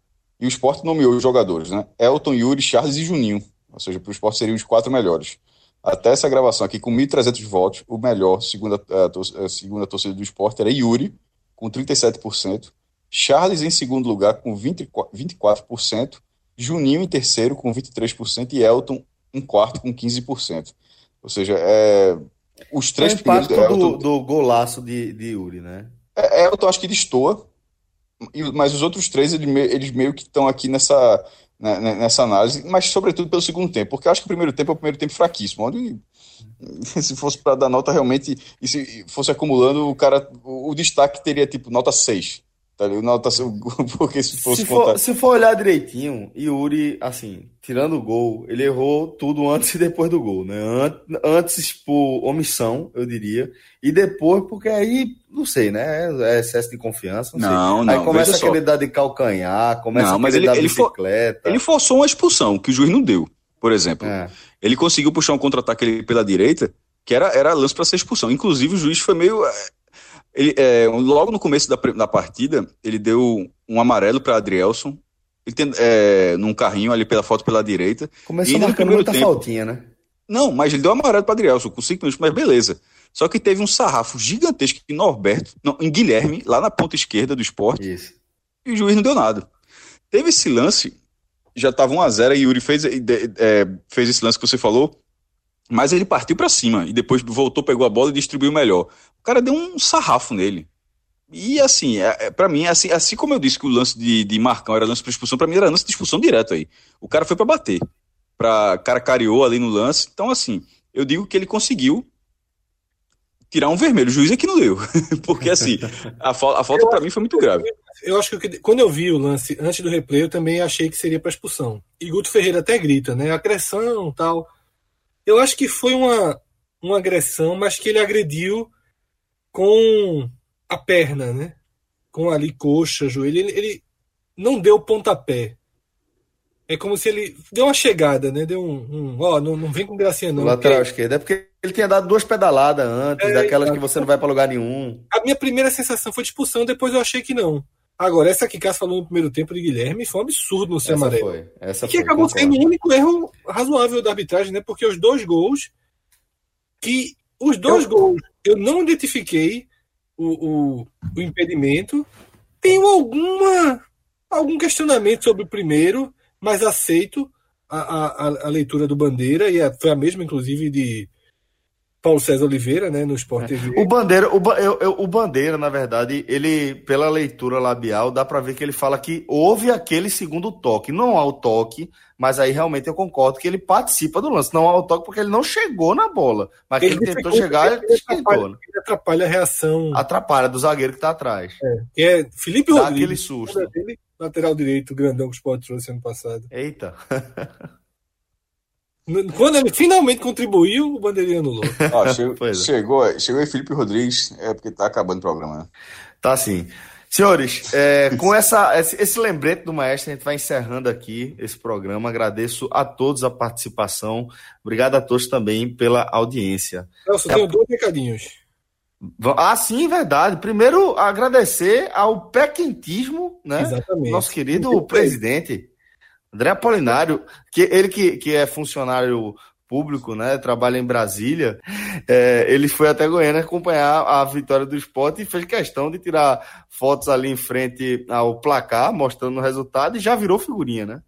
Speaker 3: e o esporte nomeou os jogadores, né? Elton, Yuri, Charles e Juninho. Ou seja, para o esporte seriam os quatro melhores até essa gravação aqui com 1.300 votos, o melhor, segundo a, a, segundo a torcida do esporte, era Yuri, com 37%, Charles em segundo lugar, com 20, 24%, Juninho em terceiro, com 23%, e Elton em quarto, com 15%. Ou seja, é, os três
Speaker 1: é o impacto Elton, do, do golaço de, de Yuri, né?
Speaker 3: É, Elton acho que destoa, mas os outros três, eles, eles meio que estão aqui nessa né, né, nessa análise, mas sobretudo pelo segundo tempo, porque eu acho que o primeiro tempo é o primeiro tempo fraquíssimo, onde se fosse para dar nota realmente, e se fosse acumulando, o cara, o, o destaque teria tipo nota 6. Tá nota, porque se fosse
Speaker 1: se for, se for olhar direitinho, Yuri, assim, tirando o gol, ele errou tudo antes e depois do gol, né? Antes por omissão, eu diria, e depois porque aí, não sei, né? É excesso de confiança, não, não sei. Não, aí começa a querer dar de calcanhar, começa não, a querer ele, dar ele bicicleta.
Speaker 3: For, ele forçou uma expulsão que o juiz não deu, por exemplo. É. Ele conseguiu puxar um contra-ataque pela direita, que era, era lance para ser expulsão. Inclusive, o juiz foi meio é, ele, é, logo no começo da, da partida, ele deu um amarelo para Adrielson, ele tem, é, num carrinho ali pela foto pela direita.
Speaker 1: Começou marcando muita tempo, faltinha, né?
Speaker 3: Não, mas ele deu amarelo para Adrielson com cinco minutos, mas beleza. Só que teve um sarrafo gigantesco em Norberto, não, em Guilherme, lá na ponta esquerda do esporte. Isso. E o juiz não deu nada. Teve esse lance, já estava 1x0 e Yuri fez, é, fez esse lance que você falou. Mas ele partiu para cima e depois voltou, pegou a bola e distribuiu melhor. O cara deu um sarrafo nele. E assim, é, é, para mim, assim, assim como eu disse que o lance de, de Marcão era lance para expulsão, para mim era lance de expulsão direto aí. O cara foi para bater. Pra, cara cariou ali no lance. Então, assim, eu digo que ele conseguiu tirar um vermelho. O juiz é que não deu. Porque, assim, a, a falta para mim foi muito grave.
Speaker 2: Eu acho que quando eu vi o lance antes do replay, eu também achei que seria para expulsão. E Guto Ferreira até grita, né? Agressão tal. Eu acho que foi uma, uma agressão, mas que ele agrediu com a perna, né? Com ali coxa, joelho. Ele, ele não deu pontapé. É como se ele deu uma chegada, né? Deu um. um ó, não, não vem com gracinha, não.
Speaker 1: O lateral porque... esquerdo. É porque ele tinha dado duas pedaladas antes, é, daquelas que você não vai para lugar nenhum.
Speaker 2: A minha primeira sensação foi de expulsão, depois eu achei que não. Agora, essa que Cássio falou no primeiro tempo de Guilherme foi um absurdo no seu amarelo. Foi, essa que foi, acabou concordo. sendo o único erro razoável da arbitragem, né? Porque os dois gols. Que os dois eu... gols eu não identifiquei o, o, o impedimento. Tenho alguma algum questionamento sobre o primeiro, mas aceito a, a, a leitura do Bandeira, e a, foi a mesma, inclusive, de Paulo César Oliveira, né, no Sport TV.
Speaker 1: O Bandeira, o, eu, eu, o Bandeira, na verdade, ele, pela leitura labial, dá para ver que ele fala que houve aquele segundo toque. Não há o toque, mas aí realmente eu concordo que ele participa do lance. Não há o toque porque ele não chegou na bola. Mas ele, ele tentou chegar
Speaker 2: ele, atrapalha, né? ele atrapalha a reação.
Speaker 1: Atrapalha do zagueiro que tá atrás.
Speaker 2: É, que é Felipe
Speaker 1: Dá Rodrigues. aquele susto.
Speaker 2: Dele, lateral direito, grandão que o Sport trouxe ano passado.
Speaker 1: Eita.
Speaker 2: Quando ele finalmente contribuiu, o Bandeirinha anulou.
Speaker 3: Ah, chegou, é. chegou, chegou aí Felipe Rodrigues, é porque tá acabando o programa, né?
Speaker 1: Tá sim. Senhores, é, com essa, esse, esse, lembrete do maestro, a gente vai encerrando aqui esse programa. Agradeço a todos a participação. Obrigado a todos também pela audiência.
Speaker 2: Eu só tenho a... dois recadinhos.
Speaker 1: Ah, sim, verdade. Primeiro, agradecer ao pé quentismo, né? Exatamente. Nosso querido presidente. André Apolinário, que ele que, que é funcionário público, né? Trabalha em Brasília. É, ele foi até Goiânia acompanhar a vitória do esporte e fez questão de tirar fotos ali em frente ao placar, mostrando o resultado, e já virou figurinha, né?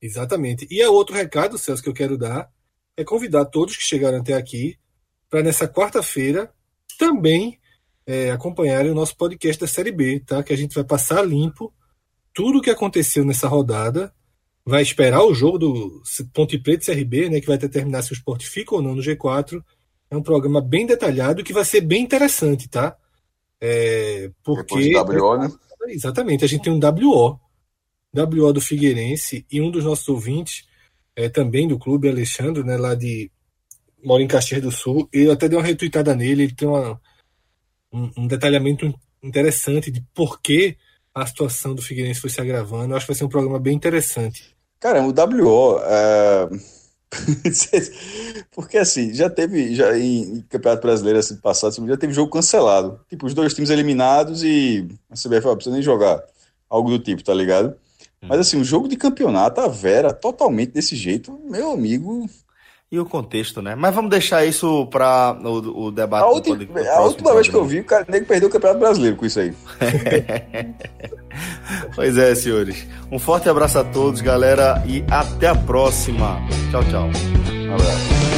Speaker 2: Exatamente. E é outro recado, Celso, que eu quero dar é convidar todos que chegaram até aqui para nessa quarta-feira também é, acompanharem o nosso podcast da Série B, tá? Que a gente vai passar limpo tudo o que aconteceu nessa rodada, vai esperar o jogo do Ponte Preta e CRB, né, que vai determinar se o esporte fica ou não no G4. É um programa bem detalhado que vai ser bem interessante, tá? É, porque.
Speaker 3: Depois WO, né?
Speaker 2: Exatamente, a gente tem um WO. WO do Figueirense e um dos nossos ouvintes, é, também do clube, Alexandre, né, lá de. mora em Caxias do Sul. Ele até deu uma retweetada nele, ele tem uma, um, um detalhamento interessante de por que a situação do Figueirense foi se agravando. Eu acho que vai ser um programa bem interessante.
Speaker 3: Cara, o WO. É... Porque assim, já teve já em, Campeonato Brasileiro assim, passado, já teve jogo cancelado. Tipo, os dois times eliminados e a CBF não precisa nem jogar. Algo do tipo, tá ligado? Hum. Mas assim, o jogo de campeonato, a Vera, totalmente desse jeito, meu amigo,
Speaker 1: e o contexto, né? Mas vamos deixar isso para o, o, debate.
Speaker 3: A, última, a última vez que eu vi, o cara nem perdeu o Campeonato Brasileiro com isso aí.
Speaker 1: pois é, senhores. Um forte abraço a todos, galera, e até a próxima. Tchau, tchau. Um abraço.